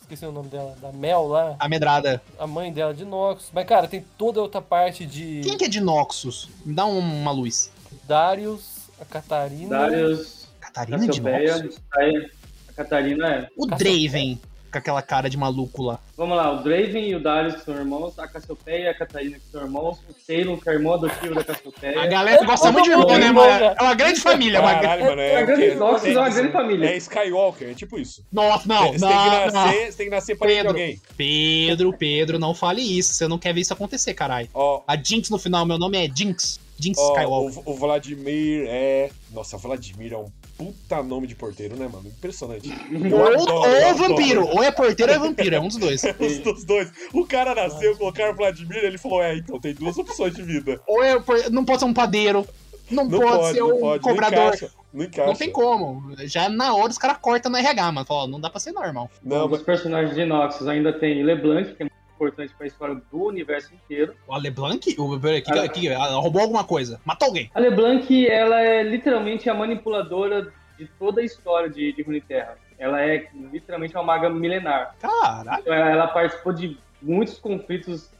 Esqueci o nome dela, da Mel lá. A medrada. A mãe dela de Noxus. Mas, cara, tem toda outra parte de Quem que é de Noxus? Me dá um- uma luz. Darius, a Catarina. Darius, Catarina de Noxus? aí a Catarina é. O Draven, com aquela cara de maluco lá. Vamos lá, o Draven e o Darius que são irmãos, a Cassiopeia e a Catarina que são irmãos, o Taylor que é irmão adotivo da Cassiopeia. A galera gosta muito de irmão, né, mano? É uma grande família, uma Caralho, mano, é, É, o? Noxus Tem é uma que- grande família. É Skywalker, é tipo isso. Nossa, não, você, não, tem que não. nascer, você tem que nascer parente de Pedro. alguém. Pedro, Pedro, não fale isso. Você não quer ver isso acontecer, caralho. Ó, A Jinx no final, meu nome é Jinx. Jinx ó, Skywalker. o, o Vladimir é. Nossa, Vladimir é um puta nome de porteiro, né, mano? Impressionante. Ou, adoro, ou é adoro. vampiro, ou é porteiro ou é vampiro, é um dos dois. Os dos dois. O cara nasceu, colocaram Vladimir, ele falou: É, então tem duas opções de vida. Ou é não pode ser um padeiro, não, Não pode, pode, ser não um pode. cobrador. Não encaixa. Não encaixa. Não tem como. Já na hora os caras cortam no RH, mano. Fala, ó, não dá pra ser normal. Não, um mas dos personagens de Noxus ainda tem LeBlanc, que é muito importante para a história do universo inteiro. O LeBlanc? O, peraí, que, que, que- ela roubou alguma coisa. Matou alguém. A LeBlanc, ela é literalmente a manipuladora de toda a história de, de Runeterra. Ela é literalmente uma maga milenar. Caralho. Então, ela, ela participou de muitos conflitos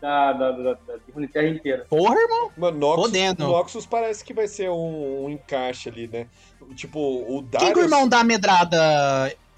da, da, da, da Runeterra inteira. Porra, irmão. Mano, Noxus, Podendo. Noxus parece que vai ser um, um encaixe ali, né? Tipo, o Darius... Quem que o irmão da medrada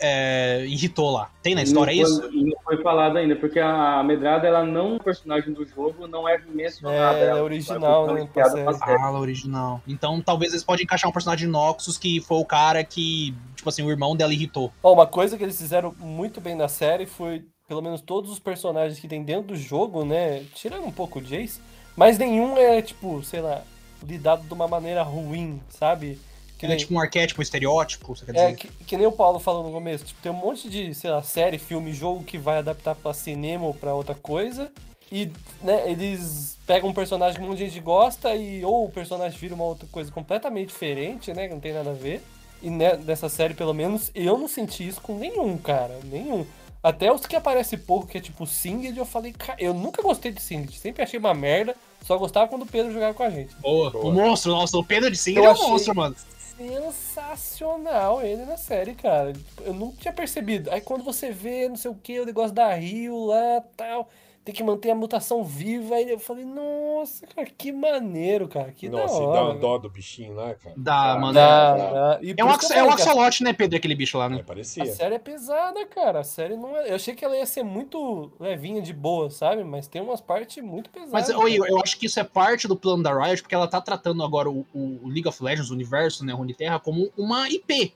é, irritou lá? Tem na história E não isso? foi, e não foi falado ainda, porque a Medrada, ela não é um personagem do jogo, não é mencionada. É, ela é original, né. Ah, ela original. Então talvez eles podem encaixar um personagem de Noxus que foi o cara que, tipo assim, o irmão dela irritou. Uma coisa que eles fizeram muito bem na série foi, pelo menos todos os personagens que tem dentro do jogo, né? Tirando um pouco o Jace, mas nenhum é, tipo, sei lá, lidado de uma maneira ruim, sabe? Que Ele é tipo um arquétipo, um estereótipo, você quer é, dizer? que, que nem o Paulo falou no começo, tipo, tem um monte de, sei lá, série, filme, jogo que vai adaptar pra cinema ou pra outra coisa. E, né, eles pegam um personagem que um monte de gente gosta e ou o personagem vira uma outra coisa completamente diferente, né, que não tem nada a ver. E né, nessa série, pelo menos, eu não senti isso com nenhum, cara, nenhum. Até os que aparecem pouco, que é tipo Singed, eu falei, cara, eu nunca gostei de Singed, sempre achei uma merda, só gostava quando o Pedro jogava com a gente. Boa. Boa. O monstro, nossa, o Pedro de Singer Eu é um achei- monstro, mano. Sensacional ele na série, cara. Eu não tinha percebido. Aí quando você vê, não sei o que, o negócio da Rio lá tal. Tem que manter a mutação viva. Aí eu falei, nossa, cara, que maneiro, cara. Que Nossa, da e hora. dá uma dó do bichinho lá, cara. Dá, Ah, mano. Dá, Dá. dá. E É um, que é eu um axolote, né, Pedro? Aquele bicho lá, É, né? A parecia. série é pesada, cara. A série não é. Eu achei que ela ia ser muito levinha de boa, sabe? Mas tem umas partes muito pesadas. Mas oi, eu, eu acho que isso é parte do plano da Riot, porque ela tá tratando agora o, o League of Legends, o universo, né, Runeterra, como uma IP.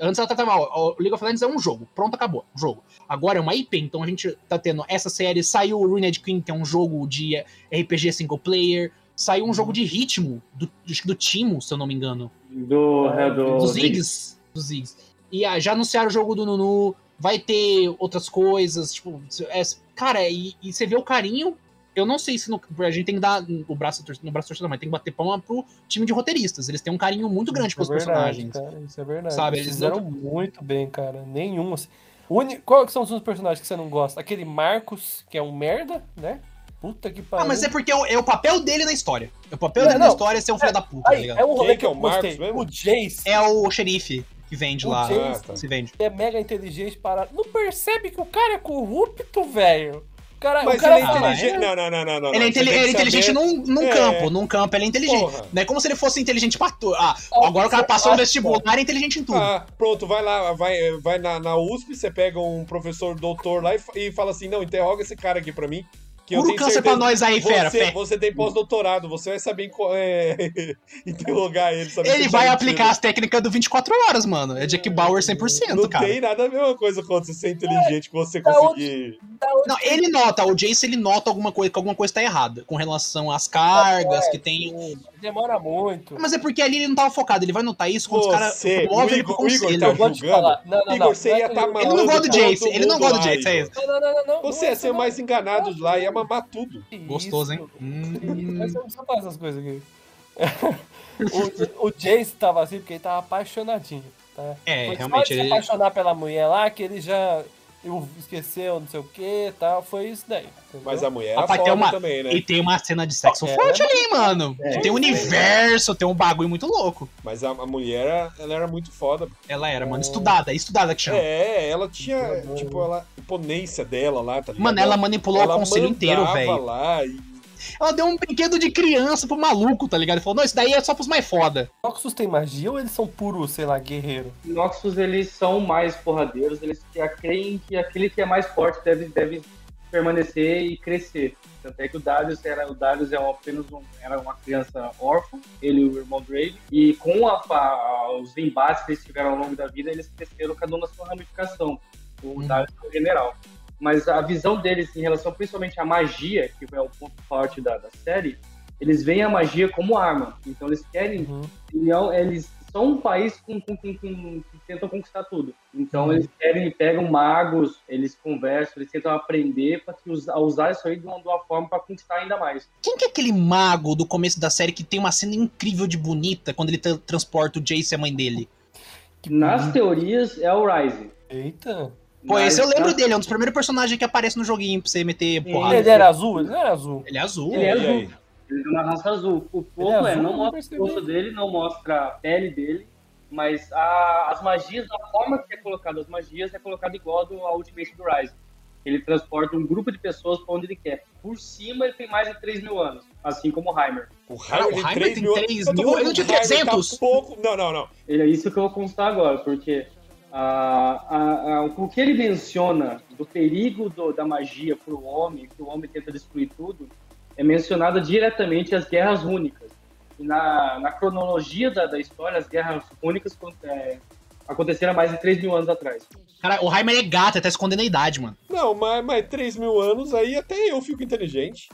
Antes ela tratava, ó, o League of Legends é um jogo, pronto, acabou, jogo. Agora é uma IP, então a gente tá tendo essa série, saiu o Ruined Queen, que é um jogo de RPG single player, saiu um jogo de ritmo, do, do Timo, se eu não me engano. Do, é, do, Dos Ziggs. Dos Ziggs. E ah, já anunciaram o jogo do Nunu, vai ter outras coisas, tipo, é- cara, e, e você vê o carinho. Eu não sei se no- a gente tem que dar o braço no braço torcedor, mas tem que bater palma pro time de roteiristas. Eles têm um carinho muito grande Isso pros é verdade, personagens. Cara, isso é verdade. Sabe, eles eles fizeram muito bem, cara. Nenhum. Assim. Uni... Qual são os personagens que você não gosta? Aquele Marcos, que é um merda, né? Puta que pariu. Ah, mas é porque é o, é o papel dele na história. É o papel É, dele não. na história é ser um filho da puta, tá Aí, ligado? é um rolê que que é eu o Marcos gostei. mesmo? O Jace É o xerife que vende O lá. Jace. Tá. Se vende. é mega inteligente para. Não percebe que o cara é corrupto, velho? Cara, Mas o cara ele é Ah, inteligente. é? Não, não, não, não, não. Ele é, intele- ele é inteligente saber- num, num É. campo. Num campo ele é inteligente. Porra. Não é como se ele fosse inteligente pra tudo. Ah, agora o cara passou no vestibular é inteligente em tudo. Ah, pronto, vai lá, vai, vai na, na USP, você pega um professor doutor lá e, e fala assim: não, interroga esse cara aqui pra mim. Que eu Puro câncer certeza- pra nós aí, fera, Você, fé. você tem pós-doutorado, você vai saber é, interrogar ele. Ele vai aplicar as técnicas do 24 horas, mano. É Jack Bauer 100%, Não cara. tem nada a mesma coisa quando você ser inteligente, que você Da conseguir. Da onde Não, ele nota, o Jace ele nota alguma coisa, que alguma coisa tá errada com relação às cargas que tem. Demora muito. Mas é porque ali ele não tava focado, ele vai notar isso quando os caras Você, o ele pro Igor- o Igor tá Eu vou te julgando? falar. Não, não, Igor, não. você não é ia que tá ele- não gosta do Jace, ele não gosta do Jace, é isso. Não, não, não, não, não. Você não é ia ser mais enganado lá, ia mamar tudo. não. Gostoso, hein? Isso. Hum. Mas você não falar essas coisas aqui. o, o Jace tava assim porque ele tava apaixonadinho. Tá? É, Foi realmente, Só de ele- se apaixonar pela mulher lá que ele já eu esqueceu, não sei o que e tal. Foi isso daí. entendeu? Mas a mulher Rapaz, tem foda uma- também, né? E tem uma cena de sexo É, forte é, ali, mano. é, tem um é. universo, tem um bagulho muito louco. Mas a, a mulher, ela era muito foda. Ela era, mano, estudada, estudada que chama. É, ela tinha, tipo, ela, imponência dela lá, tá ligado? Mano, ela manipulou Ela o conselho inteiro, velho. lá e Ela deu um brinquedo de criança pro maluco, tá ligado? Ele falou, não, isso daí é só pros mais foda. Noxus tem magia ou eles são puros, sei lá, guerreiro? Noxus, eles são mais porradeiros, eles creem que aquele que é mais forte deve, deve permanecer e crescer. Tanto é que o Darius era, o Darius é um- apenas um, era uma criança órfã, ele e o irmão Drake, e com a- a- os embates que eles tiveram ao longo da vida, eles cresceram cada um na sua ramificação. O Uhum. Darius é o general. Mas a visão deles em relação principalmente à magia, que é o ponto forte da, da série, eles veem a magia como arma. Então eles querem Uhum. e não- eles são um país com, com- com- com- que tentam conquistar tudo. Então Uhum. eles querem, pegam magos, eles conversam, eles tentam aprender para usar, usar isso aí de uma, de uma forma para conquistar ainda mais. Quem que é aquele mago do começo da série que tem uma cena incrível de bonita quando ele tra- transporta o Jace e a mãe dele? Nas teorias é o Ryze. Eita. Pô, Mas esse eu lembro nas- dele, é um dos primeiros personagens que aparece no joguinho pra você meter porrada. Ele era azul? Ele não era azul. Ele é azul. Ele é azul. Ele é uma raça azul. O pouco Ele é é, não mostra percebi. o rosto dele, não mostra a pele dele, mas a- as magias, a forma que é colocado as magias é colocado igual do, ao Ultimate do Rise. Ele transporta um grupo de pessoas para onde ele quer. Por cima, ele tem mais de 3 mil anos, assim como o Heimer. O Heimer Heimer tem 3 tem mil. 3 Eu tô mil, tinha o Heimer tá 300. pouco. Não, não, não. É isso que eu vou constar agora, porque ah, ah, ah, o que ele menciona do perigo do- da magia para o homem, que o homem tenta destruir tudo, é mencionado diretamente as guerras rúnicas. E na, na cronologia da, da história, as guerras rúnicas é, aconteceram há mais de 3 mil anos atrás. Cara, o Heimer é gato, ele tá escondendo a idade, mano. Não, mas, mas 3 mil anos aí até eu fico inteligente.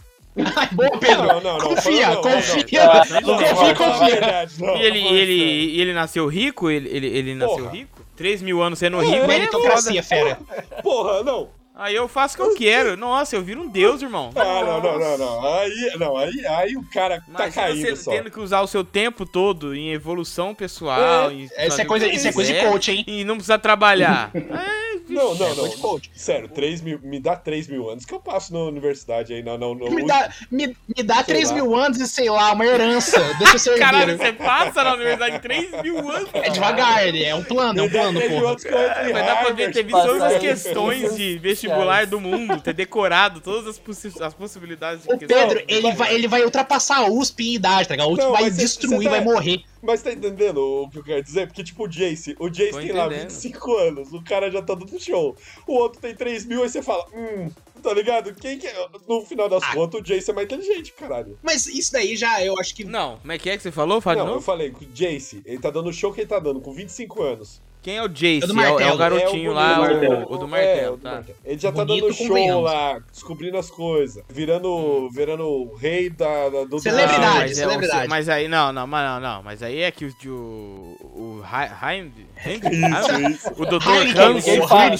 Boa, Pedro. Não, não, não. confia, não, confia. não. Ah, Não, confia, confia. E ele, e ele, e ele nasceu rico? Ele, ele, ele nasceu Porra. rico? 3 mil anos sendo É, rico? aí é Meritocracia, fera. Porra, não. Aí eu faço o que eu quero. Nossa, eu viro um deus, irmão. Ah, não, não, não, não. Aí, não, aí, aí o cara tá Imagina caindo você só. tendo que usar o seu tempo todo em evolução pessoal. em Isso é coisa, isso é coisa de coach, hein? E não precisar trabalhar. é, Não, não, É não. coach. Sério, 3 mil, me dá 3 mil anos que eu passo na universidade aí. Não, não, não. Me dá, me, me dá Sei 3 lá. mil anos e sei lá, uma herança. Deixa eu ser Caralho, você passa na universidade 3 mil anos. É devagar, ele é um plano, é um plano, 3 mil porra. anos que eu entro em Vai dar pra ver, ter visto todas as questões de vestibular do mundo, ter decorado todas as, possi as possibilidades de O questão. Pedro, ele vai, ele vai ultrapassar a USP em idade, tá ligado? A USP Não, vai cê- destruir, cê tá- vai morrer. Mas tá entendendo o que eu quero dizer? Porque, tipo, o Jace, o Jace Tô tem lá entendendo. 25 anos, o cara já tá dando show. O outro tem 3 mil, aí você fala, hum, tá ligado? Quem que é? No final das Ah. contas, o Jace é mais inteligente, caralho. Mas isso daí já, eu acho que. Não, como é que é que você falou? Fala de Não, eu falei, o Jace, ele tá dando o show que ele tá dando, com 25 anos. Quem é o Jace? É É, o- é o garotinho É o lá, o, o do É, martelo, do tá? Ele já tá Bonito, dando show lá, descobrindo as coisas, virando, virando o rei da, da- do Celebridade, Não, mas, é celebridade. mas aí, não, não, mas não, não, mas aí é que o, o, o Heim, Heim, Isso, isso. o Dr. Hans, Ninguém fala,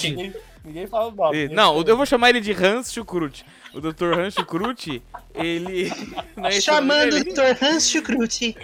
ninguém, o nome. Não, eu vou chamar ele de Hans Chucrute. O Dr. Hans Chucrute, ele. é Chamando o? Dr. Hans Chucruti.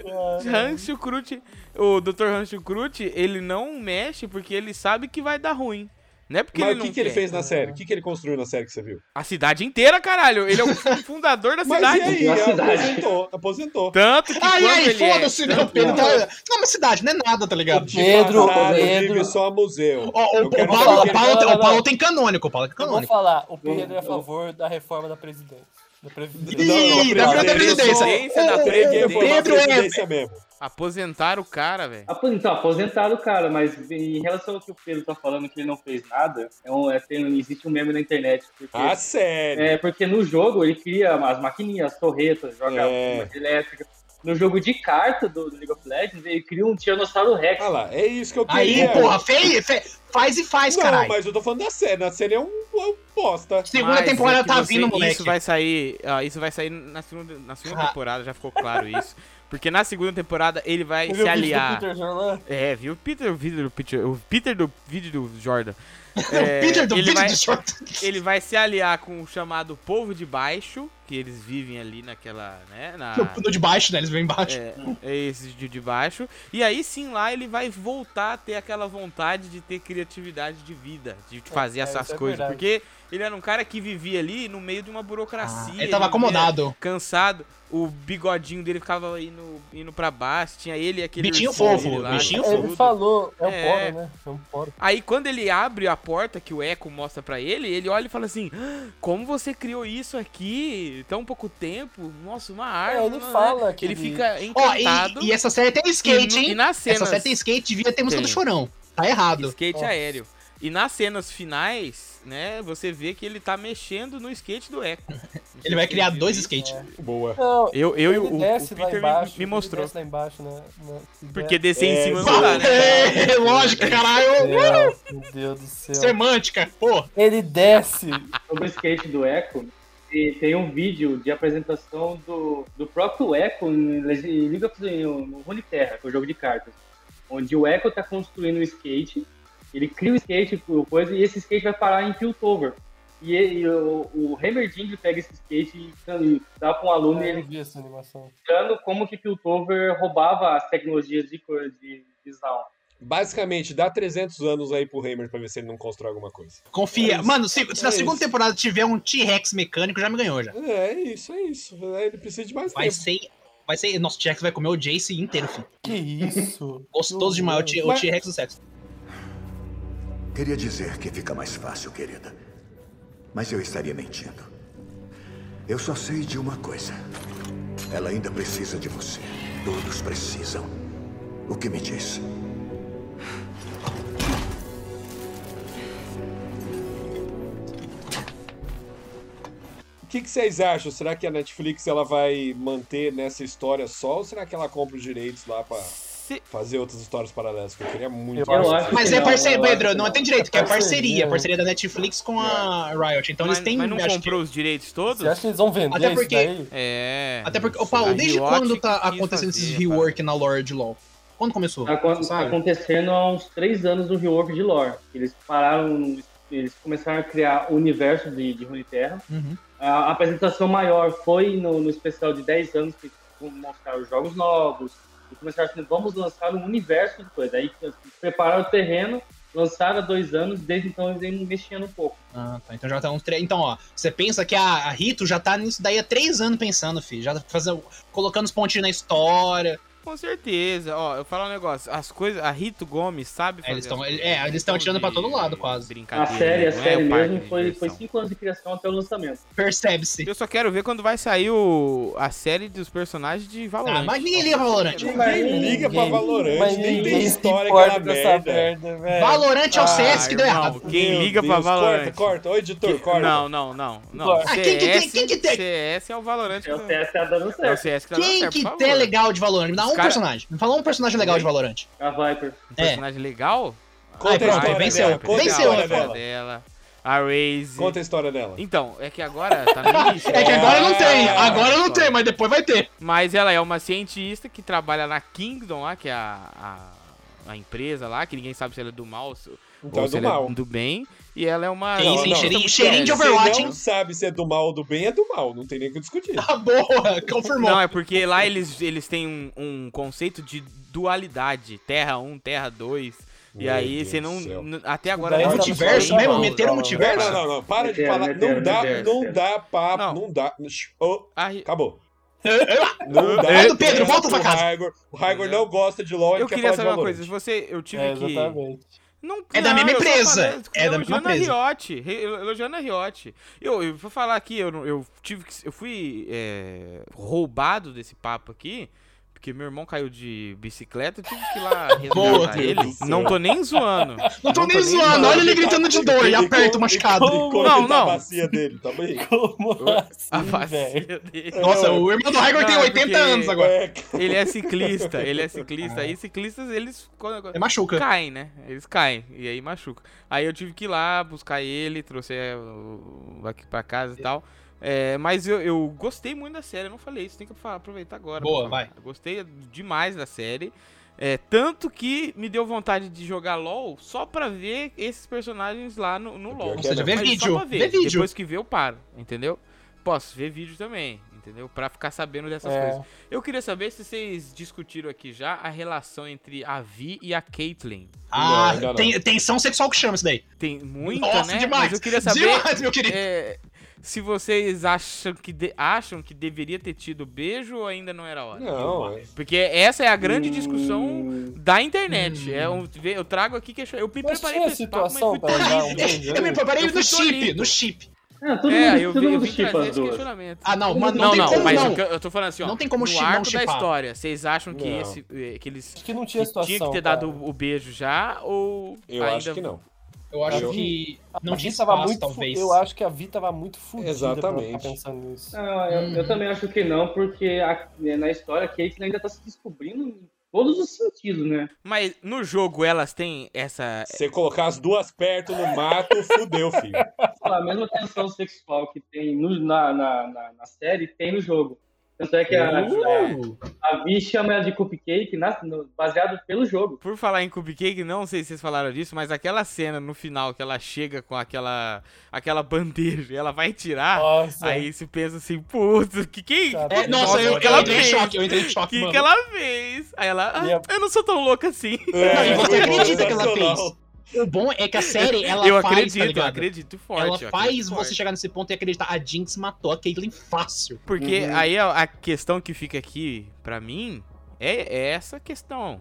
Hans Chucrute. O Dr. Hans Chucrute, ele não mexe porque ele sabe que vai dar ruim. Não é porque Mas ele o não que, que ele fez na série? O que, que ele construiu na série que você viu? A cidade inteira, caralho. Ele é o fundador da Mas cidade. e aí? Na cidade. Aposentou, aposentou. Tanto que Ai, ai, é- foda-se, não, Pedro tá. Não, mas cidade, não é nada, tá ligado? De Pedro, passado, Pedro. vive só museu. Ó, o, o, Paulo, o, Paulo, tem- o Paulo tem canônico, o Paulo tem Eu vou canônico. falar, o Pedro é a favor da reforma da presidência. Da Previdência. Ih, da não, Previdência. Previdência da O- o- o uma Pedro é. presidência mesmo. Aposentar o cara, velho. Então, aposentado o cara, mas em relação ao que o Pedro tá falando que ele não fez nada, é um, é, tem, existe um meme na internet. Porque, Ah, sério. é, porque no jogo ele cria as maquininhas, as torretas, joga É. elétrica. No jogo de carta do, do League of Legends, ele cria um Tiranossauro Rex. Ah lá, é isso que eu Aí, queria. porra, fei, fe- faz e faz, Não, caralho. mas eu tô falando da série. Na série é um, é um bosta. Segunda Mas temporada é tá você- vindo, moleque. Isso vai sair. ah, isso vai sair na segunda, na segunda Ah. temporada, já ficou claro isso. Porque na segunda temporada ele vai Você se o aliar. Peter Jordan? É, viu? O Peter, o vídeo do Peter, o Peter do vídeo do Jordan. o É, Peter do ele vídeo vai, do short. ele vai se aliar com o chamado povo de baixo, que eles vivem ali naquela, né, na No de baixo, né? Eles vêm embaixo. é, é esse de, de baixo. E aí sim lá ele vai voltar a ter aquela vontade de ter criatividade de vida, de fazer é, essas é coisas. porque ele era um cara que vivia ali no meio de uma burocracia. ele tava vivia acomodado. Cansado. O bigodinho dele ficava indo, indo pra baixo. Tinha ele e aquele. Bichinho fofo, lá, bichinho tudo. Ele falou, é um É. poro, né? É um poro. Aí quando ele abre a porta que o Echo mostra pra ele, ele olha e fala assim: "Ah, Como você criou isso aqui tão pouco tempo? Nossa, uma árvore. ele né?" fala que Ele ele- fica encantado. e, e essa série tem skate, e, hein? e nas cenas, Essa série tem skate, devia ter música do Tem. chorão. Tá errado. skate Nossa. aéreo. E nas cenas finais, né, você vê que ele tá mexendo no skate do Echo. Ele vai criar dois skates. Boa. Não, Eu, eu e ele o, o desce lá Peter embaixo, me, mostrou. embaixo, né? Porque descer em É, cima sim. não dá, né? É, lógico, caralho. Meu Deus do céu. Semântica, pô. Ele desce. Sobre o skate do Echo, e tem um vídeo de apresentação do, do próprio Echo em em League of no no Runeterra, que é o jogo de cartas. Onde o Echo tá construindo um skate, ele cria o skate por coisa, e esse skate vai parar em Piltover. E, ele- e o, o Heimerdinger pega esse skate e e dá para um aluno e Eu ele vi essa animação. mostrando como que Piltover roubava as tecnologias de, cor- de, de Zaun. Basicamente, dá 300 anos aí pro Hammer pra ver se ele não constrói alguma coisa. Confia. É. Mano, se, se na É segunda isso. temporada tiver um T-Rex mecânico, já me ganhou já. É, é isso, é isso. É, Ele precisa de mais Vai tempo. ser. Vai ser. Nosso T-Rex vai comer o Jace inteiro, filho. Que isso? Gostoso demais o T-Rex do sexo. Queria dizer que fica mais fácil, querida. Mas eu estaria mentindo. Eu só sei de uma coisa. Ela ainda precisa de você. Todos precisam. O que me diz? O que, que vocês acham? Será que a Netflix ela vai manter nessa história só ou será que ela compra os direitos lá pra Se- fazer outras histórias paralelas? Que eu queria muito. Eu Eu acho Mas que é parceria, Pedro, não tem direito, que é É parceria. parceria. Da Netflix com a Riot. Então mas, eles têm. mas não acho que- comprou os direitos todos? Você acha que eles vão vender Até isso porque- daí? É. Até porque, ô Paulo, desde Riot quando tá acontecendo esses fazer, rework na lore de LoL? Quando começou? Tá, tá acontecendo há uns três anos no rework de lore. Eles pararam, eles começaram a criar o universo de, de Runeterra. Uhum. A apresentação maior foi no, no especial de 10 anos, que vão mostrar os jogos novos. E começaram assim, vamos lançar um universo de coisa. Aí assim, prepararam o terreno Lançaram há dois anos, desde então eles vêm mexendo um pouco. Ah, tá. Então já tá uns três. Então, ó, você pensa que a, a Rito já tá nisso daí há três anos pensando, filho. Já tá fazendo, colocando os pontinhos na história. Com certeza. Ó, eu falo um negócio. As coisas. A Rito Gomes sabe É, fazer. eles tão- as é, eles estão Não atirando pra de todo lado, quase. A Brincadeira. série, a é série o parque mesmo de foi, foi cinco anos de criação até o lançamento. Percebe-se. Eu só quero ver quando vai sair o, a série dos personagens de Valorant. Ah, mas ninguém liga pra Valorant. Ninguém liga pra Valorant, mas nem ninguém tem história com essa merda. merda, velho. Valorant é o Ah, CS que deu irmão, errado. Quem Meu liga pra Deus, Valorant? Corta, corta. Ô, editor, corta. Não, não, não. Ah, quem que tem- CS, quem que tem? CS é o Valorant. É o que- CS tá dando É o certo. CS que tá dando Quem que tem legal de Valorant? Me dá um cara- personagem. Me fala um personagem legal de Valorant. A Viper. Um É. personagem legal? Conta Ai, pronto, a história venceu. dela. Conta a Venceu, história é dela. dela. A Raze. Conta a história dela. Então, é que agora tá no início. É que agora não tem, Ah, agora não tem, mas depois vai ter. Mas ela é uma cientista que trabalha na Kingdom lá, que é a, a, a empresa lá, que ninguém sabe se ela é do mal se- Então ou é se do ela mal. é do bem. E ela é uma. Sim, sim, não. cheirinho, cheirinho de Se Overwatch, hein? não sabe se é do mal ou do bem, é do mal. Não tem nem o que discutir. Ah, boa, confirmou. Não, é porque lá eles, eles têm um, um conceito de dualidade. Terra 1, Terra 2. E Meu aí Deus você não. Até agora tá no multiverso mesmo? Meteram multiverso? Não, não, não. Para de Meteram, falar. meteram, Não dá, meteram. não dá papo. Não. Não dá. Oh, A Ri- acabou. É, Não dá. Volta, Pedro, volta pra casa. Raigor. O Raigor não gosta de LoL, Eu quer queria saber de uma coisa. Você, eu tive É, que. Não, É da mesma empresa. É da mesma empresa. Riot. re- Elogiando a Riot. Eu, eu vou falar aqui, eu, eu tive que. Eu fui é, roubado desse papo aqui. Porque meu irmão caiu de bicicleta, eu tive que ir lá resgatar ele. Não tô nem zoando. Não tô nem nem zoando, zoando. olha ele gritando de dor e Ele aperta o machucado. ele com- Não, tá não. a bacia dele, tá bem? Como A assim, velho? vacina dele. Nossa, o irmão do Raigor tem Não, é 80 porque- anos agora. É, Ele é ciclista, ele é ciclista. Aí ciclistas, eles quando- É machuca. caem, né? Eles caem e aí machuca. Aí eu tive que ir lá buscar ele, trouxe é, aqui pra casa e tal. É, mas eu, eu gostei muito da série, eu não falei isso, tem que falar, aproveitar agora. Boa, vai. Eu gostei demais da série. É, tanto que me deu vontade de jogar LOL só pra ver esses personagens lá no, no LOL. Ou seja, é vídeo, só pra ver. vê vídeo. Depois que ver, eu paro, entendeu? Posso ver vídeo também, entendeu? Pra ficar sabendo dessas É. coisas. Eu queria saber se vocês discutiram aqui já a relação entre a Vi e a Caitlyn. Ah, Não, ainda não. tem, tensão sexual que chama isso daí. Tem muita, Nossa, né? demais. Mas eu queria saber Demais, meu querido. é, se vocês acham que, de- acham que deveria ter tido beijo ou ainda não era hora. Não, é- Porque essa é a grande discussão Hum, da internet. É um, eu trago aqui que eu me Mas preparei pra papo, situação fui pra dar um Eu me aí? preparei Eu no chip, no chip. É, todo É, mundo, eu, todo vi, eu mundo vim trazer as esse duas. questionamento. Ah, não, mas não, Não, tem não, como mas não. eu, tô falando assim, ó. Não tem como no chi- não arco da história, vocês acham que, Não. esse, eh, que eles Acho que não tinha que situação. tinha que ter dado cara. o, o beijo já ou eu ainda acho que não. Eu acho Eu- que não tinha Vi tava espaço, muito, talvez. Eu acho que a Vi tava muito fudida Exatamente. pra ficar pensando nisso. Não, eu, eu Hum. também acho que não, porque a- na história a Kate ainda tá se descobrindo em todos os sentidos, né? Mas no jogo elas têm essa. Se você colocar as duas perto no mato, fudeu, filho. A mesma tensão sexual que tem no- na, na, na, na série, tem no jogo. Tanto é que a, Uh, a Vi chama ela de cupcake na, no- baseado pelo jogo. Por falar em Cupcake, não sei se vocês falaram disso, mas aquela cena no final que ela chega com aquela aquela bandeja e ela vai tirar, Nossa. aí você pensa assim, puto, que que é, nossa, eu, que eu ela entrei em fez? choque, eu entrei em choque, que mano. que ela fez? Aí ela, ah, a- eu não sou tão louca assim. Não, e você É, acredita que ela fez? O bom é que a série, ela eu faz, acredito, tá eu acredito forte. ela faz você forte. chegar nesse ponto e acreditar. A Jinx matou a Caitlyn fácil. Porque Uhum. aí a, a questão que fica aqui, pra mim, é, é essa questão.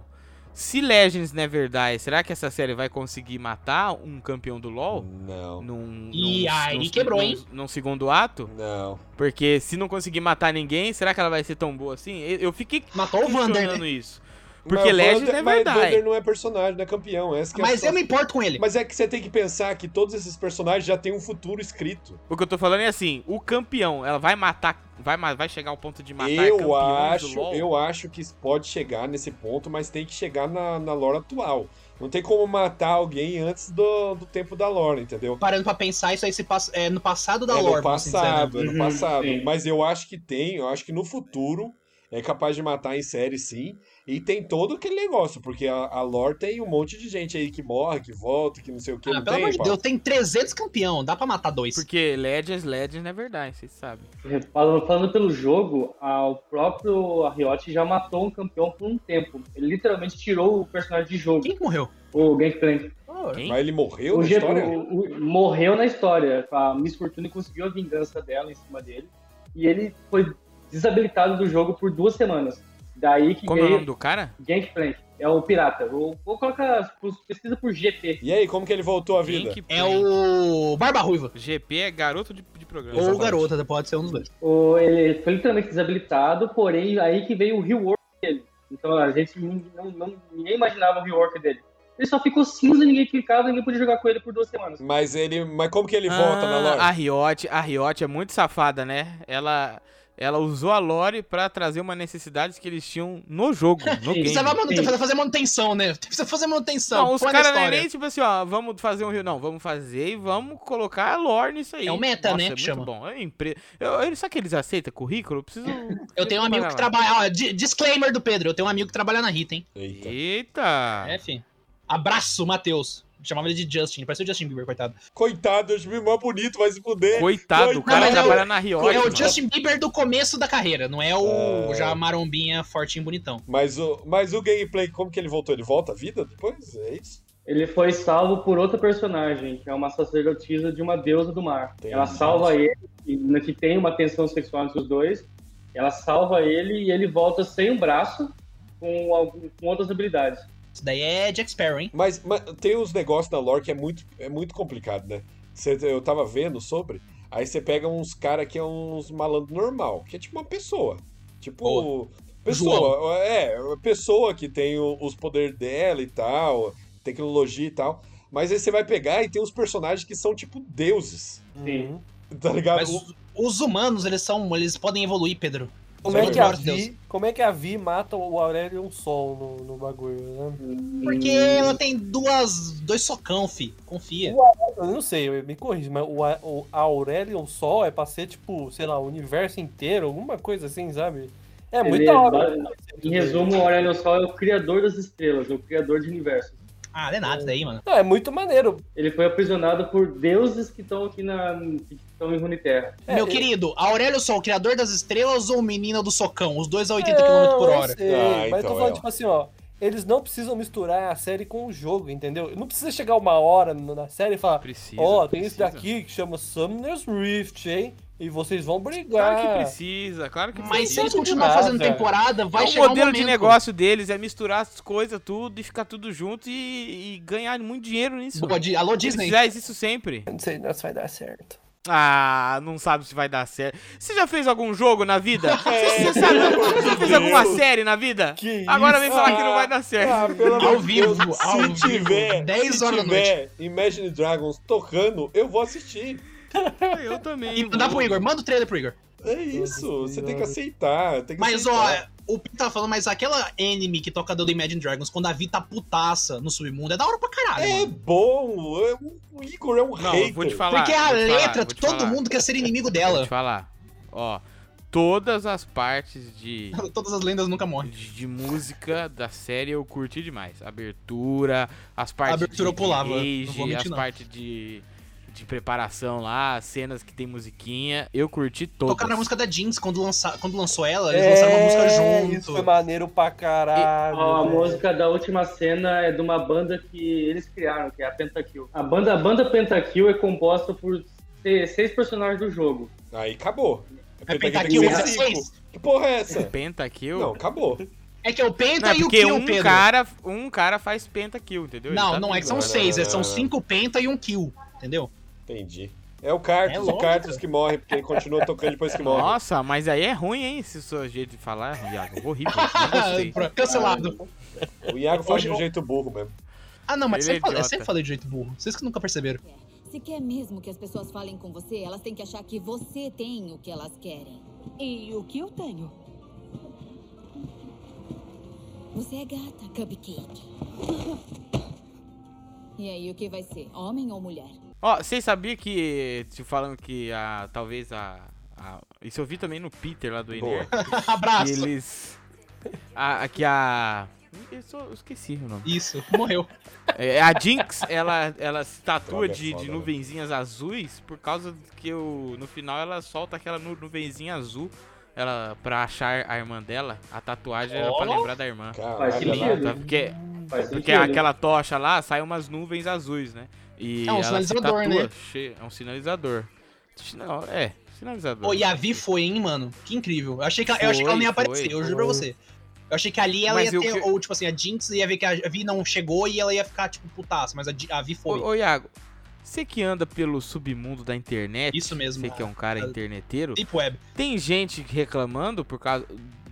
Se Legends não é verdade, será que essa série vai conseguir matar um campeão do LoL? Não, Num, E num- aí num- quebrou, num- hein? Num segundo ato? não. Porque se não conseguir matar ninguém, será que ela vai ser tão boa assim? Eu, eu fiquei Matou o Vander, né? isso. Porque Mas Vander- é mas. Vander não é personagem, não é campeão. Essa que é Mas eu situação. me importo com ele. Mas é que você tem que pensar que todos esses personagens já têm um futuro escrito. O que eu tô falando é assim, o campeão, ela vai matar, vai, vai chegar ao ponto de matar eu campeões do acho, LoL? eu acho que pode chegar nesse ponto, mas tem que chegar na, na lore atual. Não tem como matar alguém antes do, do tempo da lore, entendeu? Parando pra pensar, isso aí se passa, é no passado da é lore, no assim dizer, né? passado, é no Uhum, passado. sim. Mas eu acho que tem, eu acho que no futuro é capaz de matar em série sim. E tem todo aquele negócio, porque a, a lore tem um monte de gente aí que morre, que volta, que não sei o que. Ah, não pelo tem, amor de? Deus, tem 300 campeão, dá pra matar dois. Porque Legends, Legends não é verdade, vocês sabem. Falando, falando pelo jogo, a- o próprio a Riot já matou um campeão por um tempo. Ele literalmente tirou o personagem de jogo, Quem que morreu? o Gangplank. Quem? Mas ele morreu O na G- história? o- o- morreu na história. A Miss Fortune conseguiu a vingança dela em cima dele. E ele foi desabilitado do jogo por duas semanas. Daí que Como é o nome veio do cara? Gangplank. É o pirata. Vou, vou colocar. Pesquisa por GP. E aí, como que ele voltou à vida? Hank É o Barba Ruiva. GP é garoto de, de programa. Ou Exatamente. garota, pode ser um dos dois. O, ele foi literalmente desabilitado, porém aí que veio o rework dele. Então a gente não, não- ninguém imaginava o rework dele. Ele só ficou cinza, ninguém clicava, ninguém podia jogar com ele por duas semanas. Mas ele. Mas como que ele volta na Ah, lore? A Riot, a Riot é muito safada, né? Ela, ela usou a lore pra trazer uma necessidade que eles tinham no jogo, no game. Precisava fazer manutenção, né? Precisa fazer manutenção. Não, os caras não é nem tipo assim, ó, vamos fazer um rio. Não, vamos fazer e vamos colocar a lore nisso aí. É o meta, Nossa, né, É que muito chama. bom. É empre... eu, eu, sabe que eles aceitam currículo? Eu preciso. Eu tenho um amigo que trabalha. Ó, di- disclaimer do Pedro. Eu tenho um amigo que trabalha na Rita, hein? Eita. Eita! É, fi. Abraço, Matheus. Chamava ele de Justin. Parece o Justin Bieber, coitado. Coitado, eu achei mó bonito, vai se fuder. Coitado, o cara Não, mas é o- trabalha na Riot. é o mano. Justin Bieber do começo da carreira, não é o Ah. já marombinha, fortinho, bonitão. Mas o, mas o gameplay, como que ele voltou? Ele volta à vida depois? É isso? Ele foi salvo por outra personagem, que é uma sacerdotisa de uma deusa do mar. Entendi. Ela salva ele, e na que tem uma tensão sexual entre os dois. Ela salva ele e ele volta sem um braço, com, com outras habilidades. Isso daí é Jack Sparrow, hein? Mas, mas tem uns negócios na lore que é muito, é muito complicado, né? Cê- eu tava vendo sobre, aí você pega uns cara que é uns malandro normal, que é tipo uma pessoa. Tipo. Boa. Pessoa, é, uma pessoa que tem o- os poderes dela e tal, tecnologia e tal. Mas aí você vai pegar e tem uns personagens que são tipo deuses. Sim. Tá ligado? Mas os, os humanos, eles são. Eles podem evoluir, Pedro. Como é, que a Vi, como é que a Vi mata o Aurélio Sol no, no bagulho, né? Porque ela tem duas. dois socão, fi. Confia. Eu não sei, eu- me corrija, mas o, o Aurelion Sol é pra ser, tipo, sei lá, o universo inteiro, alguma coisa assim, sabe? É muito da é hora. ba- Em resumo, o Aurelion Sol é o criador das estrelas, o criador de universos. Ah, não é nada isso daí, mano. Não, é muito maneiro. Ele foi aprisionado por deuses que estão aqui na. que estão em Runeterra. É, Meu eu- querido, Aurélio Sol, o criador das estrelas ou o menino do socão? Os dois a 80 Não, km por eu hora. sei, Ah, mas eu então, tô falando, é, tipo assim, ó. Eles não precisam misturar a série com o jogo, entendeu? Não precisa chegar uma hora na série e falar, Precisa. ó, tem esse precisa. daqui que chama Summoner's Rift, hein? E vocês vão brigar. Claro que precisa, claro que Mas precisa. se eles continuar fazendo temporada, vai é o chegar um modelo momento... de negócio deles é misturar as coisas tudo e ficar tudo junto e, e ganhar muito dinheiro nisso. Boa, di- Alô, Eles Disney. fazem isso sempre. Eu Não sei não se vai dar certo. Ah, não sabe se vai dar certo. Você já fez algum jogo na vida? Você, você sabe, você fez alguma série na vida? Que Agora vem isso? falar que não vai dar certo. Ah, pelo Ao vivo, ao se vivo, tiver, 10 se horas da tiver Imagine Dragons tocando, eu vou assistir. Eu também. E mandar pro Igor, manda o trailer pro Igor. É isso, você tem que aceitar. Tem que Mas, ó, aceitar. o Pim tava falando, mas aquela anime que toca do Imagine Dragons, quando a Vi tá putaça no submundo, é da hora pra caralho, É mano. bom, é- o Igor é um Não, hater. eu vou te falar. Porque a vou falar, letra, vou te todo falar, mundo quer ser inimigo Vou dela. te falar. Ó, todas as partes de, Todas as lendas nunca morrem. de, de música da série eu curti demais. Abertura, as partes abertura eu de pulava, rage, vou mentir, as partes de, de preparação lá, as cenas que tem musiquinha, eu curti todas. Tocaram a música da Jinx quando, lança, quando lançou ela, eles lançaram uma música É, Isso junto. foi maneiro pra caralho. A velho. música da última cena é de uma banda que eles criaram, que é a Pentakill. A banda, a banda Pentakill é composta por se- seis personagens do jogo. Aí acabou. É Pentakill Pentakill tem que ser 16? cinco. Que porra é essa? Pentakill? Não, acabou. É que é o Penta Não, é e o Kill, um Pedro. cara, um cara faz pentakill, entendeu? Ele Não, tá não, é que são seis, é, são não. cinco Penta e um Kill, entendeu? Entendi. É o Cartus, É o. Cartus que morre, porque ele continua tocando depois que morre. Nossa, mas aí é ruim, hein, esse seu jeito de falar, Iago. Horrível, Cancelado. O Iago fala Hoje- de um jeito burro mesmo. Ah, não, mas Ele é sempre idiota. sempre falei de jeito burro. Vocês que nunca perceberam. Se quer mesmo que as pessoas falem com você, elas têm que achar que você tem o que elas querem. E o que eu tenho? Você é gata, Cupcake. E aí, o que vai ser? Homem ou mulher? Ó, vocês sabiam que, te falando que a, talvez a, a- Isso eu vi também no Peter lá do. Que Abraço. eles... A, a- que a... Eu, só- eu esqueci o nome. Isso, morreu. É, a Jinx, ela, ela se tatua de, de nuvenzinhas azuis por causa que o, no final ela solta aquela nu, nuvenzinha azul ela, pra achar a irmã dela. A tatuagem era pra Oh. lembrar da irmã. Faz sentido. Tá? Porque Faz Porque sentido. aquela tocha lá sai umas nuvens azuis, né? E É um ela se sinalizador, tatua né? cheia- É um sinalizador. Não, é, sinalizador. Pô, e a Vi foi, hein, mano? Que incrível. Eu achei que, ela- eu achei que ela não ia Foi, aparecer, foi, eu juro pra foi. você. Eu achei que ali ela Mas ia ter, que- ou tipo assim, a Jinx ia ver que a Vi não chegou e ela ia ficar, tipo, putaça, mas a, a Vi foi. Ô, ô, Iago, você que anda pelo submundo da internet, Isso mesmo. você que é um cara Ah, interneteiro, Deep Web. tem gente reclamando por causa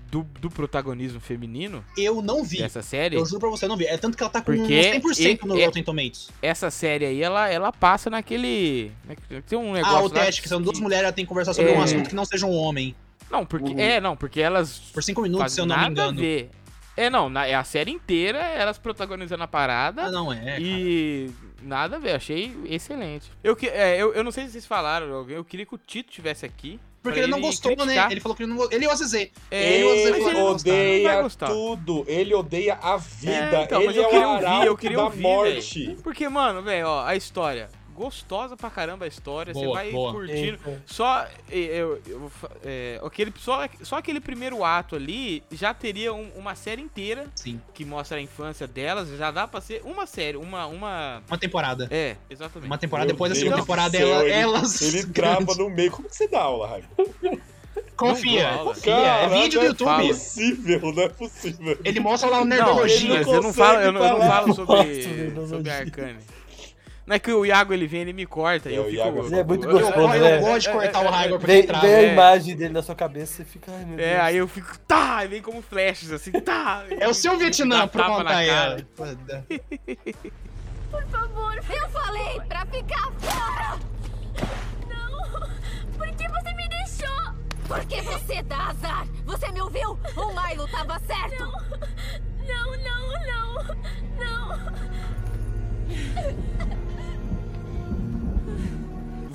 do, do protagonismo feminino Eu não vi. dessa série? Eu juro pra você, eu não vi. É tanto que ela tá com Porque uns 100% no e- Rotten Tomatoes. Essa série aí, ela, ela passa naquele... Tem um negócio Ah, o lá teste, que são duas mulheres, ela tem que conversar sobre É. um assunto que não seja um homem. Não, porque... Uhum. É, não, porque elas Por cinco minutos, se eu não me engano. ver. É, não, na, é a série inteira, elas protagonizando a parada. Ah, não, é. E nada a ver, achei excelente. Eu, que- é, eu, eu não sei se vocês falaram, eu, eu queria que o Tito tivesse aqui. Porque pra ele não gostou, criticar. né? Ele falou que ele não gostou. Ele e o Azizê. É, ele e o falaram que ele não vai odeia gostar. tudo. Ele odeia a vida. É, então, mas ele eu é queria o ouvir, eu queria da ouvir, morte. Porque, mano, velho, ó, a história. Gostosa pra caramba a história, você Boa, vai boa. curtindo. Eita. Só, eh, eu, eu é, aquele, só, só aquele primeiro ato ali já teria um- uma série inteira Sim. que mostra a infância delas. Já dá pra ser uma série, uma. uma Uma temporada. é, exatamente. Uma temporada Meu depois da segunda temporada, céu, ela, ele- elas. Ele trava no meio. Como que você dá aula, Raimundo? Confia, Não confia. É vídeo do não YouTube. é possível, não é possível. Ele mostra lá o Não, Nerdologia. mas eu não falo, eu não, eu não falo sobre, sobre Arcane. Não é que o Iago ele vem, ele me corta e É, eu o fico. Iago- Ele é muito eu- eu- gostoso, eu, né? eu gosto de cortar o Raigor Vem, trava. vem a É. imagem dele na sua cabeça e fica, ai meu Deus. É, aí eu fico, tá, e vem como flashes, assim, tá. É o seu Vietnã pra contar ela. Por favor, eu falei pra ficar fora! Não! Por que você me deixou? Porque você dá azar! Você me ouviu? O Milo tava certo! Não, não, não, não!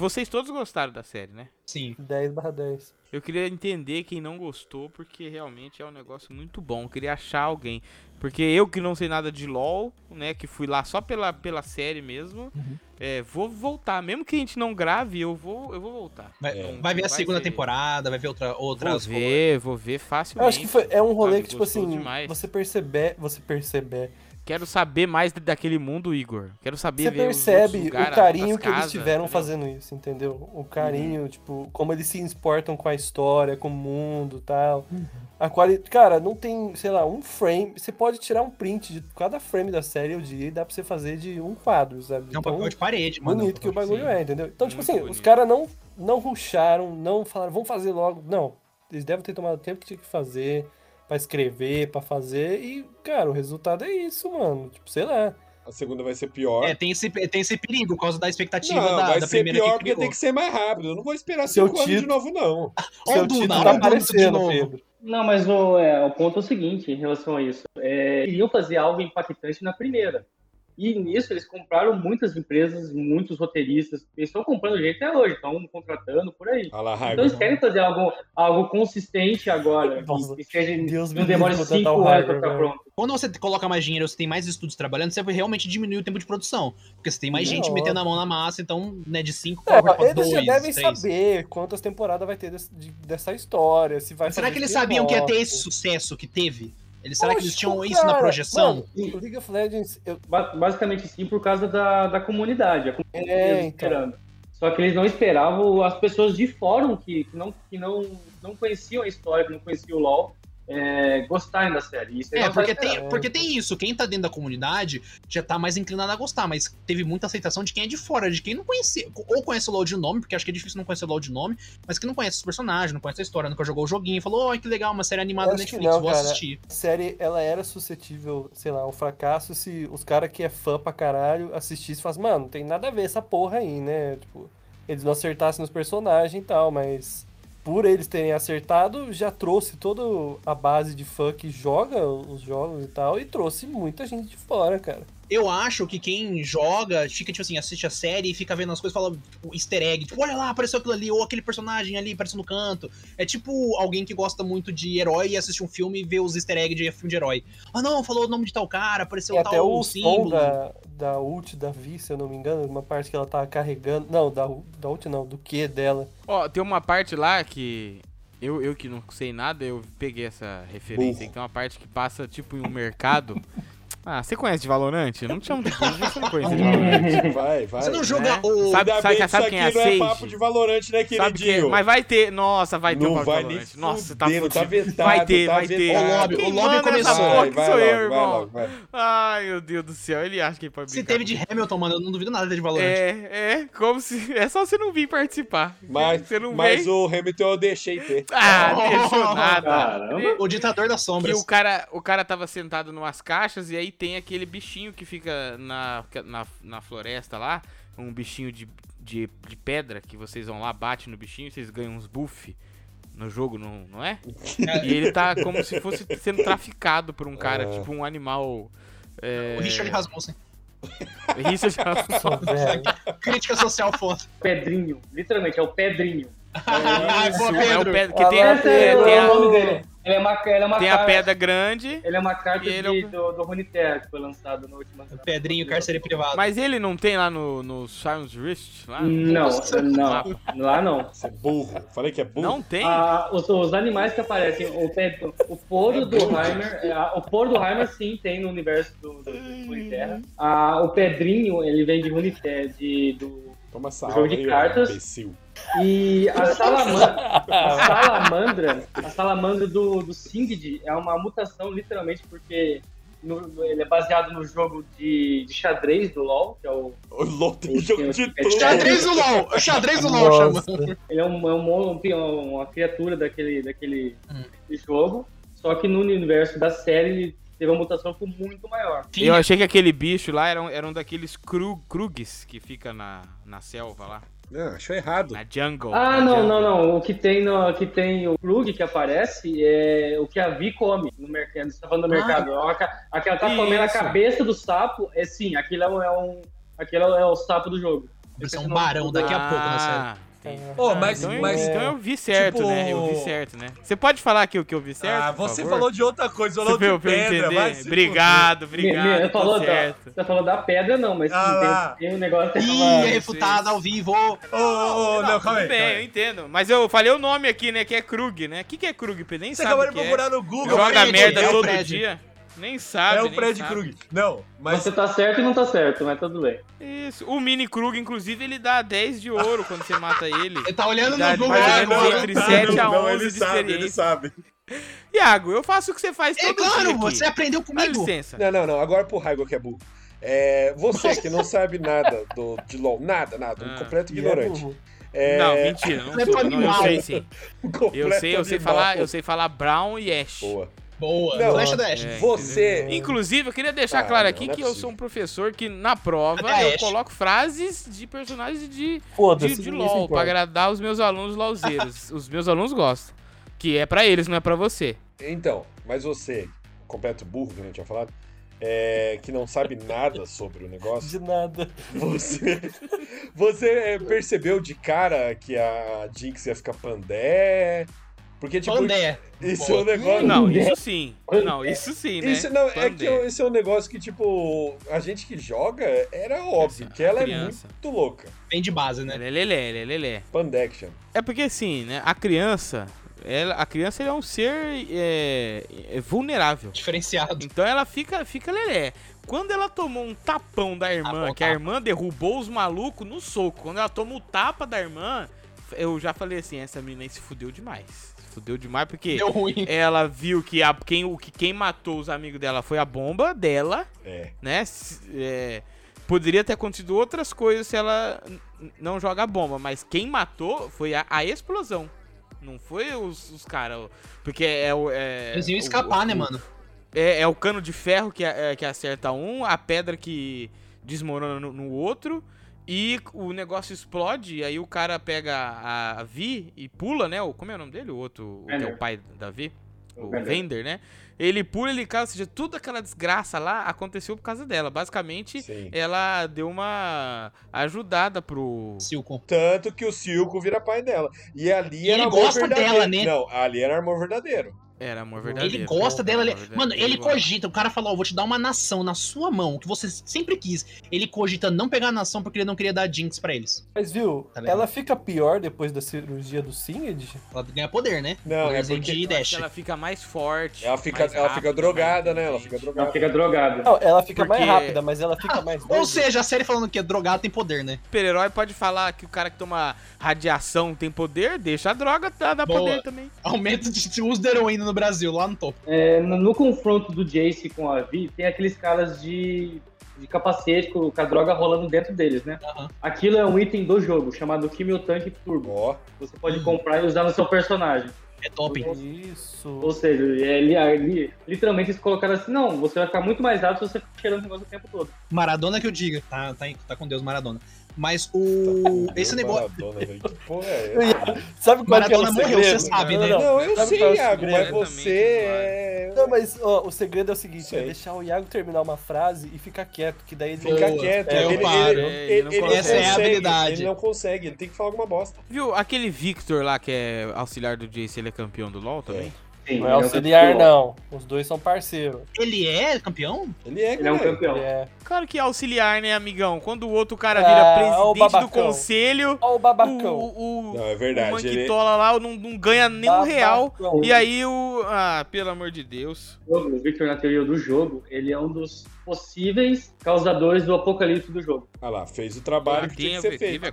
Vocês todos gostaram da série, né? Sim. 10 barra 10. Eu queria entender quem não gostou, porque realmente é um negócio muito bom. Eu queria achar alguém. Porque eu que não sei nada de LoL, né? Que fui lá só pela, pela série mesmo. é, vou voltar. Mesmo que a gente não grave, eu vou, eu vou voltar. Vai, É. vai ver a Vai segunda ser- temporada, vai ver outra, Vou outras ver, vou ver Eu facilmente. acho que foi, é um rolê sabe? que, tipo assim, demais. você perceber, você perceber, Quero saber mais da- daquele mundo, Igor. Quero saber você ver os percebe outros o carinho que eles casas, tiveram entendeu? fazendo isso, entendeu? O carinho, tipo, como eles se importam com a história, com o mundo e tal. A qualidade, cara, não tem, sei lá, um frame, você pode tirar um print de cada frame da série, eu diria, e dá pra você fazer de um quadro, sabe? É um papel de parede, mano. bonito que o bagulho é, entendeu? Então, tipo Muito assim, os bonito. caras não, não rusharam, não falaram, vamos fazer logo. Não. Eles devem ter tomado o tempo que tinha que fazer, pra escrever, pra fazer, e, cara, o resultado é isso, mano. Tipo, sei lá. A segunda vai ser pior. É, tem esse, tem esse perigo por causa da expectativa não, da, vai da ser primeira pior que porque tem que ser mais rápido. Eu não vou esperar Seu cinco anos de novo, não. Seu o Duna, título tá o Duna de aparecendo, novo. Pedro. Não, mas o, é, o ponto é o seguinte em relação a isso. É, queriam fazer algo impactante na primeira. E nisso eles compraram muitas empresas, muitos roteiristas. Eles estão comprando gente até hoje, estão contratando por aí. Lá, Então eles querem fazer algo, algo consistente agora. que- Nossa, que Deus me não demore livre de cinco anos pra ficar velho. pronto. Quando você coloca mais dinheiro, você tem mais estudos trabalhando, você realmente diminui o tempo de produção. Porque você tem mais É gente metendo a mão na massa, então, né, de 5 É, corre pra eles 2, já devem 3. saber quantas temporadas vai ter desse- de- dessa história, se vai Será que eles sabiam que ia ter esse sucesso que teve? Eles, será que eles tinham isso na cara. projeção? Mano, o League of Legends, eu- Ba- Basicamente sim, por causa da, da comunidade. A comunidade É, mesmo então. esperando. Só que eles não esperavam as pessoas de fórum que, que, não, que não, não conheciam a história, que não conheciam o LoL, é, gostarem da série. Isso É, porque tem, porque tem isso. Quem tá dentro da comunidade já tá mais inclinado a gostar, mas teve muita aceitação de quem é de fora, de quem não conhecia. Ou conhece o LoL de nome, porque acho que é difícil não conhecer o LoL de nome, mas que não conhece os personagens, não conhece a história, nunca jogou o joguinho, falou, oh, que legal, uma série animada que Netflix, não, vou cara. assistir. a série, ela era suscetível, sei lá, ao fracasso se os caras que é fã pra caralho assistissem e falassem, mano, não tem nada a ver essa porra aí, né? Tipo, eles não acertassem nos personagens e tal, mas por eles terem acertado, já trouxe toda a base de fã que joga os jogos e tal, e trouxe muita gente de fora, cara. Eu acho que quem joga fica, tipo assim, assiste a série e fica vendo as coisas e fala, tipo, easter egg, tipo, olha lá, apareceu aquilo ali, ou aquele personagem ali apareceu no canto. É tipo alguém que gosta muito de herói e assiste um filme e vê os easter eggs de filme de herói. Ah, não, falou o nome de tal cara, apareceu Tem tal até o som símbolo. da, da ult da Vi, se eu não me engano, uma parte que ela tá carregando. Não, da, da ult não, do que dela. Ó, tem uma parte lá que. Eu, eu que não sei nada, eu peguei essa referência. Burro. Tem uma parte que passa tipo em um mercado. Ah, você conhece de Valorant? Eu não te chamo de Bug, você não conhece de Valorant. Vai, vai. Você não joga né? o. Sabe- bem que sabe quem é aqui não é Sage? papo de Valorante, né, Sabe que, queridinho? mas vai ter, nossa, vai ter Não um papo de vai nem Valorant. Nossa, tá fudendo, tá fudido. vetado, Vai ter, tá vai ter. O lobby- Quem o lobby manda essa começou. porra Vai, que vai sou eu, vai irmão. Ai, meu Deus do céu, ele acha que ele pode Se brincar. teve de Hamilton, mano, eu não duvido nada de Valorant. É, é, como se. É só você não vir participar. Mas, você não mas vem. o Hamilton eu deixei ter. Ah, deixou nada. Caramba. O ditador das Que sombras. o cara, o cara tava sentado numas caixas e aí tem aquele bichinho que fica na, na, na floresta lá, um bichinho de, de, de pedra que vocês vão lá, bate no bichinho, vocês ganham uns buff no jogo, não, não é? E ele tá como se fosse sendo traficado por um cara, Ah. tipo um animal. É... O Richard Rasmussen. Richard Rasmussen. Velho. Crítica social foda. Pedrinho. Literalmente, é o Pedrinho. Ah, Isso, boa, é o Pedro. pedra, que tem, a- é, é, tem a, dele. Ele é uma, ele é uma tem a carta- pedra grande, Ele é uma carta é de- o- do, do Runeterra que foi lançado no último Pedrinho, cárcere privado. mas ele não tem lá no, no Silence Rift? Lá? Não, não. Lá não. Você é burro. Falei que é burro. Não tem? Ah, os, os animais que aparecem, o, o poro do Heimer, é, ah, o poro do Heimer sim tem no universo do, do, do Runeterra. Ah, o Pedrinho, ele vem de Runeterra, de, do, Toma essa Jogo de aí, cartas. imbecil. E a salamandra, a salamandra, a salamandra do, do Singed é uma mutação, literalmente, porque no- ele é baseado no jogo de, de xadrez do LoL, que é o. O LOL tem jogo de tudo. Xadrez do LOL! O xadrez do LOL chama. Ele é, um, é um mon- um- uma criatura daquele, daquele Hum. jogo, só que no universo da série ele teve uma mutação que foi muito maior. Eu achei que aquele bicho lá era um, era um daqueles Krugs que fica na, na selva lá, Não, achou errado. na jungle. Ah, na não, jungle. não, não. O que tem, no, que tem o plug que aparece é o que a Vi come no mercado. Você tá falando do Ah. mercado. A Aquela tá comendo a cabeça do sapo. É sim, aquilo é um. É um aquilo é o sapo do jogo. Vai ser um barão daqui a pouco na série. Ah, entendi. Ô, Ah, mas- então, eu- mas- então eu vi certo, tipo- né? Eu vi certo, né? Você pode falar aqui o que eu vi certo? ah, você favor? falou de outra coisa, falou de pra eu pedra, entender? vai se Obrigado, Me- me- obrigado, Você falou, tô da, você falou da pedra, não, mas Ah tem, tem um negócio. Ih, Ah, é refutado ao vivo. Ô, ô, ô, não, calma aí. Tudo bem, calma eu entendo. Mas eu falei o nome aqui, né? Que é Krug, né? O que, que é Krug? Pedro? Nem Você sabe acabou de que é. procurar no Google. Joga merda é todo dia. Nem sabe, É o nem Fred. Krug. Não, mas Você tá certo e não tá certo, mas tudo bem. Isso. O Mini Krug, inclusive, ele dá 10 de ouro quando você mata ele. Ele tá olhando Dá no Google agora. entre 7 a 11 ele de sabe, ele sabe. Iago, eu faço o que você faz É todo claro, dia aqui. você aprendeu Dá comigo. licença. Não, não, não. Agora pro Raigo que é burro. É, você que não sabe nada do, de LOL, nada, nada, um Ah. completo E é ignorante. É, Não, mentira, não Completo sou. Não, eu sei sim. um Eu completo sei, eu sei falar, eu sei falar Brown e Ash. Boa. Boa, Não, flecha da Ashe. É, Você. Inclusive, eu queria deixar Ah, claro aqui não é que eu sou um professor que na prova Até eu coloco frases de personagens de, de, de LOL pra agradar os meus alunos LOLzeiros. os meus alunos gostam. Que é pra eles, não é pra você. Então, mas você, completo burro, que a gente tinha falado, é, que não sabe nada sobre o negócio, De nada. você, você é, percebeu de cara que a Jinx ia ficar pandé? Porque, tipo, Pandé. isso é um negócio. Não, isso sim. Não, isso sim, né? Isso não, é que esse é um negócio que, tipo, a gente que joga era óbvio, que ela criança. é muito louca. Vem de base, né? Ele lelé, ele é lelé. Pandection. É porque assim, né? A criança, ela, a criança é um ser é, é vulnerável. Diferenciado. Então ela fica, fica lelé. Quando ela tomou um tapão da irmã, Ah, que a irmã derrubou os malucos no soco. Quando ela toma o tapa da irmã, eu já falei assim, essa menina aí se fudeu demais. Fudeu demais porque Deu ruim. ela viu que, a, quem, o, que quem matou os amigos dela foi a bomba dela, É. né? É, poderia ter acontecido outras coisas se ela não joga a bomba, mas quem matou foi a, a explosão. Não foi os, os caras. Porque é o. É, Eles iam o- escapar, o- né, mano? É, é o cano de ferro que, é, que acerta um, a pedra que desmorona no, no outro, e o negócio explode, e aí o cara pega a, a Vi e pula, né? O, como é o nome dele? O outro, o que é o pai da Vi? O O Vender. Vender, né? Ele pula, ele cai, ou seja, tudo aquela desgraça lá aconteceu por causa dela. Basicamente, Sim. ela deu uma ajudada pro. Silco. Tanto que o Silco vira pai dela. E ali E era ele amor gosta verdadeiro. dela, né? Não, ali era amor verdadeiro. Era amor verdadeiro. Ele gosta dela. ele- Mano, ele cogita. O cara falou: Ó, vou te dar uma nação na sua mão, que você sempre quis. Ele cogita não pegar a nação porque ele não queria dar Jinx pra eles. Mas viu, Tá ela fica pior depois da cirurgia do Singed? Ela ganha poder, né? Não, é Poderzinho porque- de Eu acho dash. que ela fica mais forte. Ela fica, mais ela fica drogada, mais né? Ela fica drogada. Ela fica drogada. Não, ela fica mais Porque- rápida, mas ela fica mais Ou doida. seja, a série falando que é drogado tem poder, né? super-herói pode falar que o cara que toma radiação tem poder, deixa a droga dar, Boa. poder também. Aumento de uso de heroína no Brasil, lá no topo. É, no, no confronto do Jace com a Vi, tem aqueles caras de, de capacete com, com a droga rolando dentro deles, né? Aham. Aquilo é um item do jogo, chamado Kimil Tank Turbo. Ó, Você pode comprar e usar no seu personagem. É top. Isso. Ou seja, é, li- li- literalmente eles colocaram assim, não, você vai ficar muito mais rápido se você ficar cheirando o negócio o tempo todo. Maradona que eu diga. Tá, tá, tá com Deus, Maradona. Mas o. Esse negócio. Maradona, velho. Que porra é essa? Sabe qual que é o Maradona morreu, segredo? você sabe, não, né? Não, Não, eu Sabe sei, qual é o Iago, mas segredo? você é. Não, mas ó, o segredo é o seguinte, Sei. é deixar o Iago terminar uma frase e ficar quieto, que daí ele Fica quieto. É, eu ele, paro. ele, É, ele, ele não consegue. Essa é a habilidade. Ele não consegue, ele tem que falar alguma bosta. Viu? Aquele Victor lá que é auxiliar do Jace, ele é campeão do LoL também? Sim, Não é ele um auxiliar, campeão. não. Os dois são parceiros. Ele é campeão? Ele é, Ele é um campeão. É. Claro que é auxiliar, né, amigão? Quando o outro cara Ah, vira o presidente do conselho, o o, babacão. o, o, Não, é o verdade. Ele... Manquitola lá não, não ganha nem um real. E aí o. Ah, pelo amor de Deus. O Victor, na teoria do jogo, ele é um dos possíveis causadores do apocalipse do jogo. Ah lá, fez o trabalho que tinha que ser teve, feito. teve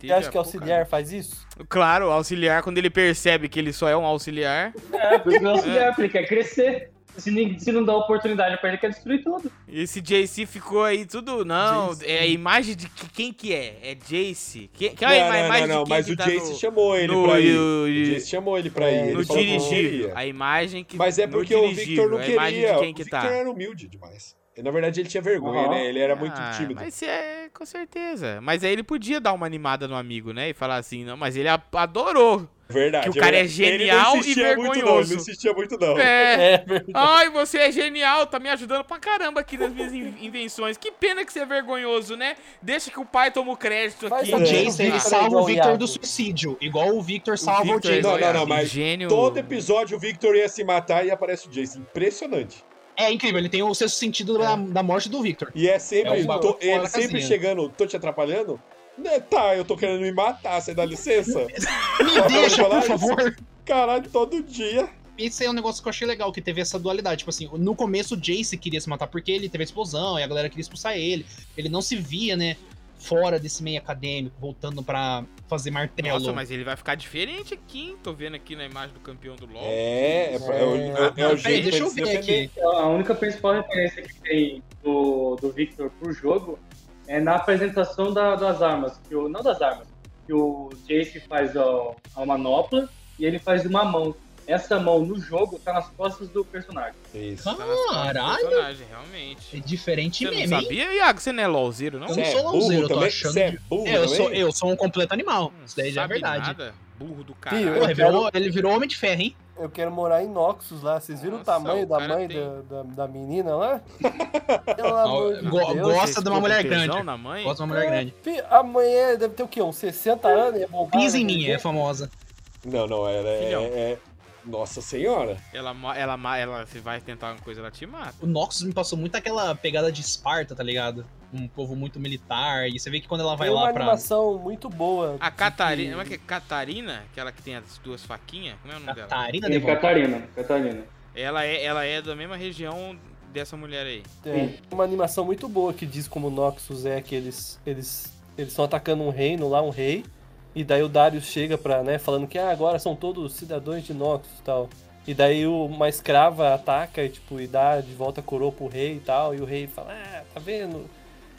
Você acha que é auxiliar faz isso? Claro, o auxiliar, quando ele percebe que ele só é um auxiliar. É, por isso que ele é auxiliar, porque ele quer crescer. Se, não dá oportunidade pra ele, ele quer destruir tudo. Esse JC ficou aí tudo. Não, Jace. é a imagem de que, quem que é? É Jace. Que, que Não, é a não, imagem não, não, de quem mas que o tá Jace no, chamou ele no, pra ir. no- O Jace chamou ele pra ir. no não dirigível. queria. A imagem que. Mas é porque o Victor não a imagem queria. de quem O que Victor tá. era humilde demais. E, Na verdade, ele tinha vergonha, Aham. né? Ele era muito Ah, tímido. Mas é, com certeza. Mas aí ele podia dar uma animada no amigo, né? E falar assim, não, mas ele adorou. Verdade. que o cara é genial ele não e insistia Muito, não, ele vergonhoso. não insistia muito, não. É. É verdade. Ai, você é genial, tá me ajudando pra caramba aqui nas minhas in- invenções. Que pena que você é vergonhoso, né? Deixa que o pai toma o crédito Mas aqui. O. Jace, ele salva o o Victor do suicídio. Igual o Victor salva o, Victor é Jace. Não, não, não, mas gênio... Todo episódio o Victor ia se matar e aparece o Jace. Impressionante. É incrível, ele tem o sexto sentido da, da morte do Victor. E é sempre, É fora ele sempre chegando, tô te atrapalhando? Né, Tá, eu tô querendo me matar, você dá licença? Me deixa, falar por isso? favor. Caralho, todo dia. Esse é um negócio que eu achei legal, que teve essa dualidade. Tipo assim, no começo o Jace queria se matar porque ele teve a explosão e a galera queria expulsar ele. Ele não se via, né, fora desse meio acadêmico, voltando pra fazer martelo. Nossa, mas ele vai ficar diferente aqui, hein? Tô vendo aqui na imagem do campeão do LoL. É, é, pra- é o, é, é o Peraí, jeito deixa eu ver aqui. A única principal referência que tem do, do Victor pro jogo é na apresentação da- das armas. Que o, não das armas. Que o Jace faz ó, a manopla e ele faz uma mão. Essa mão no jogo tá nas costas do personagem. Isso. Tá Caralho. personagem, realmente. É diferente Você não mesmo, hein? sabia, Iago? Você não é LOLzeiro, não? Eu Você não é sou burro lauzeiro, eu tô também? achando Você é burro É, eu sou, eu sou um completo animal. Não Isso daí já é verdade. nada. Burro do eu ele, quero- ele virou homem de ferro, hein? Eu quero morar em Noxus lá. Vocês viram Nossa, o tamanho o da cara mãe tem- da, da, da menina lá? Pelo amor de Go- Deus. gosta de uma mulher grande. Na mãe? Gosto de uma mulher grande. Fi, A mulher deve ter o quê? Uns 60 anos? É Pisa em né? mim, é famosa. Não, não, ela é, Filhão. é- Nossa senhora. Ela, ela, ela, se vai tentar uma coisa, ela te mata. O Noxus me passou muito aquela pegada de Esparta, tá ligado? Um povo muito militar. E você vê que quando ela vai Tem uma lá pra. animação muito boa. A Catarina, como é que é? Catarina, aquela que tem as duas faquinhas, como é o nome dela? Catarina E Devon. Catarina. Catarina. Ela é, ela é da mesma região dessa mulher aí. Tem uma animação muito boa que diz como o Noxus é que eles eles eles estão atacando um reino lá, um rei, e daí o Darius chega pra, né, falando que ah, agora são todos cidadãos de Noxus e tal. E daí uma escrava ataca e tipo e dá de volta a coroa pro rei e tal, e o rei fala: "Ah, tá vendo?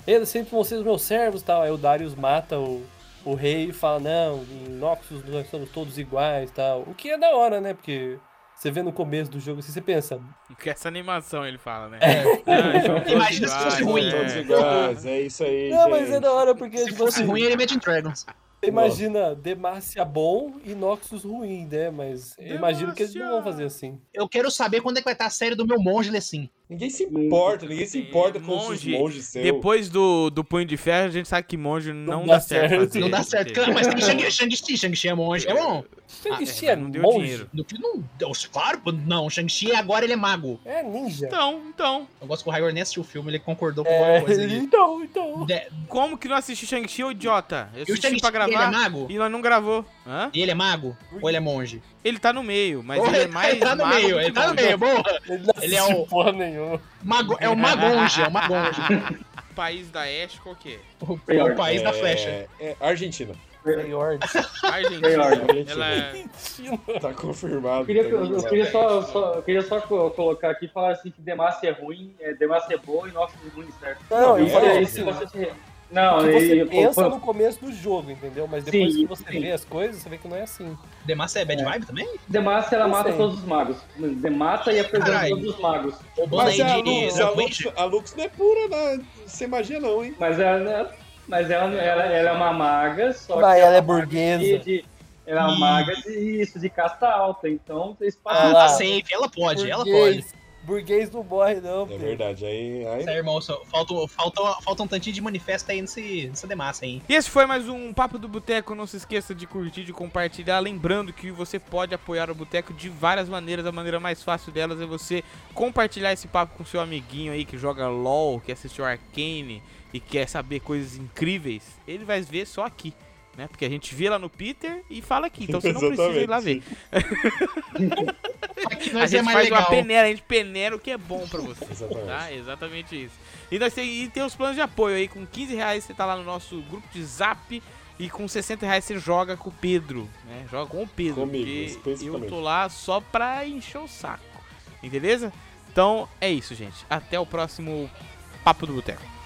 Eles sempre vão ser os meus servos", e tal. Aí o Darius mata o o rei e fala: "Não, em Noxus nós somos todos iguais", e tal. O que é da hora, né? Porque você vê no começo do jogo assim, você pensa, Que essa animação ele fala, né? É. Ah, então Imagina se fosse ruim. né? Todos iguais, é isso aí. Não, mas é gente. da hora porque Se tipo fosse assim, ruim, ele Imagine Dragons. Você imagina Demacia bom e Noxus ruim, né? Mas eu imagino que eles não vão fazer assim. Eu quero saber quando é que vai estar a série do meu monge Lessin. Ninguém se importa, ninguém se importa com Monge, os monges seus. Depois do, do Punho de Ferro, a gente sabe que monge não, dá dá certo. certo. Não dá certo. Cara, mas tem Shang- Shang-Chi, Shang-Chi é monge. É bom. Shang-Chi é, é, mas não deu monge? dinheiro. No não. Claro, não. Shang-Chi agora ele é mago. É ninja. Então, então. Eu gosto que o Raigor nem assistiu o filme, ele concordou com É, alguma coisa então, então. De- Como que não assistiu Shang-Chi, ô idiota? Eu E o assisti Shang-Chi, pra ele é gravar mago? e nós não gravou. Hã? E ele é mago? Ou ele é monge? Ele tá no meio, mas Ou ele é mais ele tá no mago meio, ele tá no meio, boa. Ele não Ele é o- nenhuma. Mago, é o magonge, é o magonge. País da Ash, qual que é? O, é o país da flecha. É, é Argentina. Freyord. Argentina. Freyord. Ela é... Tá confirmado. Eu queria, tá eu, eu confirmado. queria só, só- eu queria só co- colocar aqui e falar assim que Demacia é ruim, é, Demacia é boa e Noxus é ruim, certo? Não, eu Isso falei é- assim, isso você se- Não, que você e- pensa pô, no começo do jogo, entendeu? Mas depois Sim, que você sim. vê as coisas, você vê que não é assim. Demacia é bad vibe também? Demacia ela Não mata sei. todos os magos. Demata e apresenta todos os magos. Roubando Mas aí a de Lux, a, Lux, a Lux não é pura né? sem magia, não, hein? Mas ela, mas ela, ela, ela é uma maga, só Mas que ela é uma maga burguesa. de- ela é uma maga de isso, de casta alta. Então vocês Ah, passam. tá lá. safe, ela pode, ela pode. Burguês. Não morre, não, É verdade. Aí, aí Isso aí, irmão, falta, falta, falta um tantinho de manifesto aí nesse, nessa demassa aí. E esse foi mais um Papo do Boteco. Não se esqueça de curtir, de compartilhar. Lembrando que você pode apoiar o Boteco de várias maneiras. A maneira mais fácil delas é você compartilhar esse papo com seu amiguinho aí que joga LOL, que assistiu Arcane e quer saber coisas incríveis. Ele vai ver só aqui. Né? Porque a gente vê lá no Peter e fala aqui, então você não precisa ir lá ver. Aqui A nós é gente mais faz legal. uma peneira, a gente peneira o que é bom pra você. Exatamente. Tá? Exatamente isso. E, nós tem, e tem os planos de apoio aí, com 15 reais você tá lá no nosso grupo de zap e com 60 reais você joga com o Pedro, né? Joga com o Pedro, Comigo, porque eu tô lá só pra encher o saco. Beleza? Então é isso, gente. Até o próximo Papo do Boteco.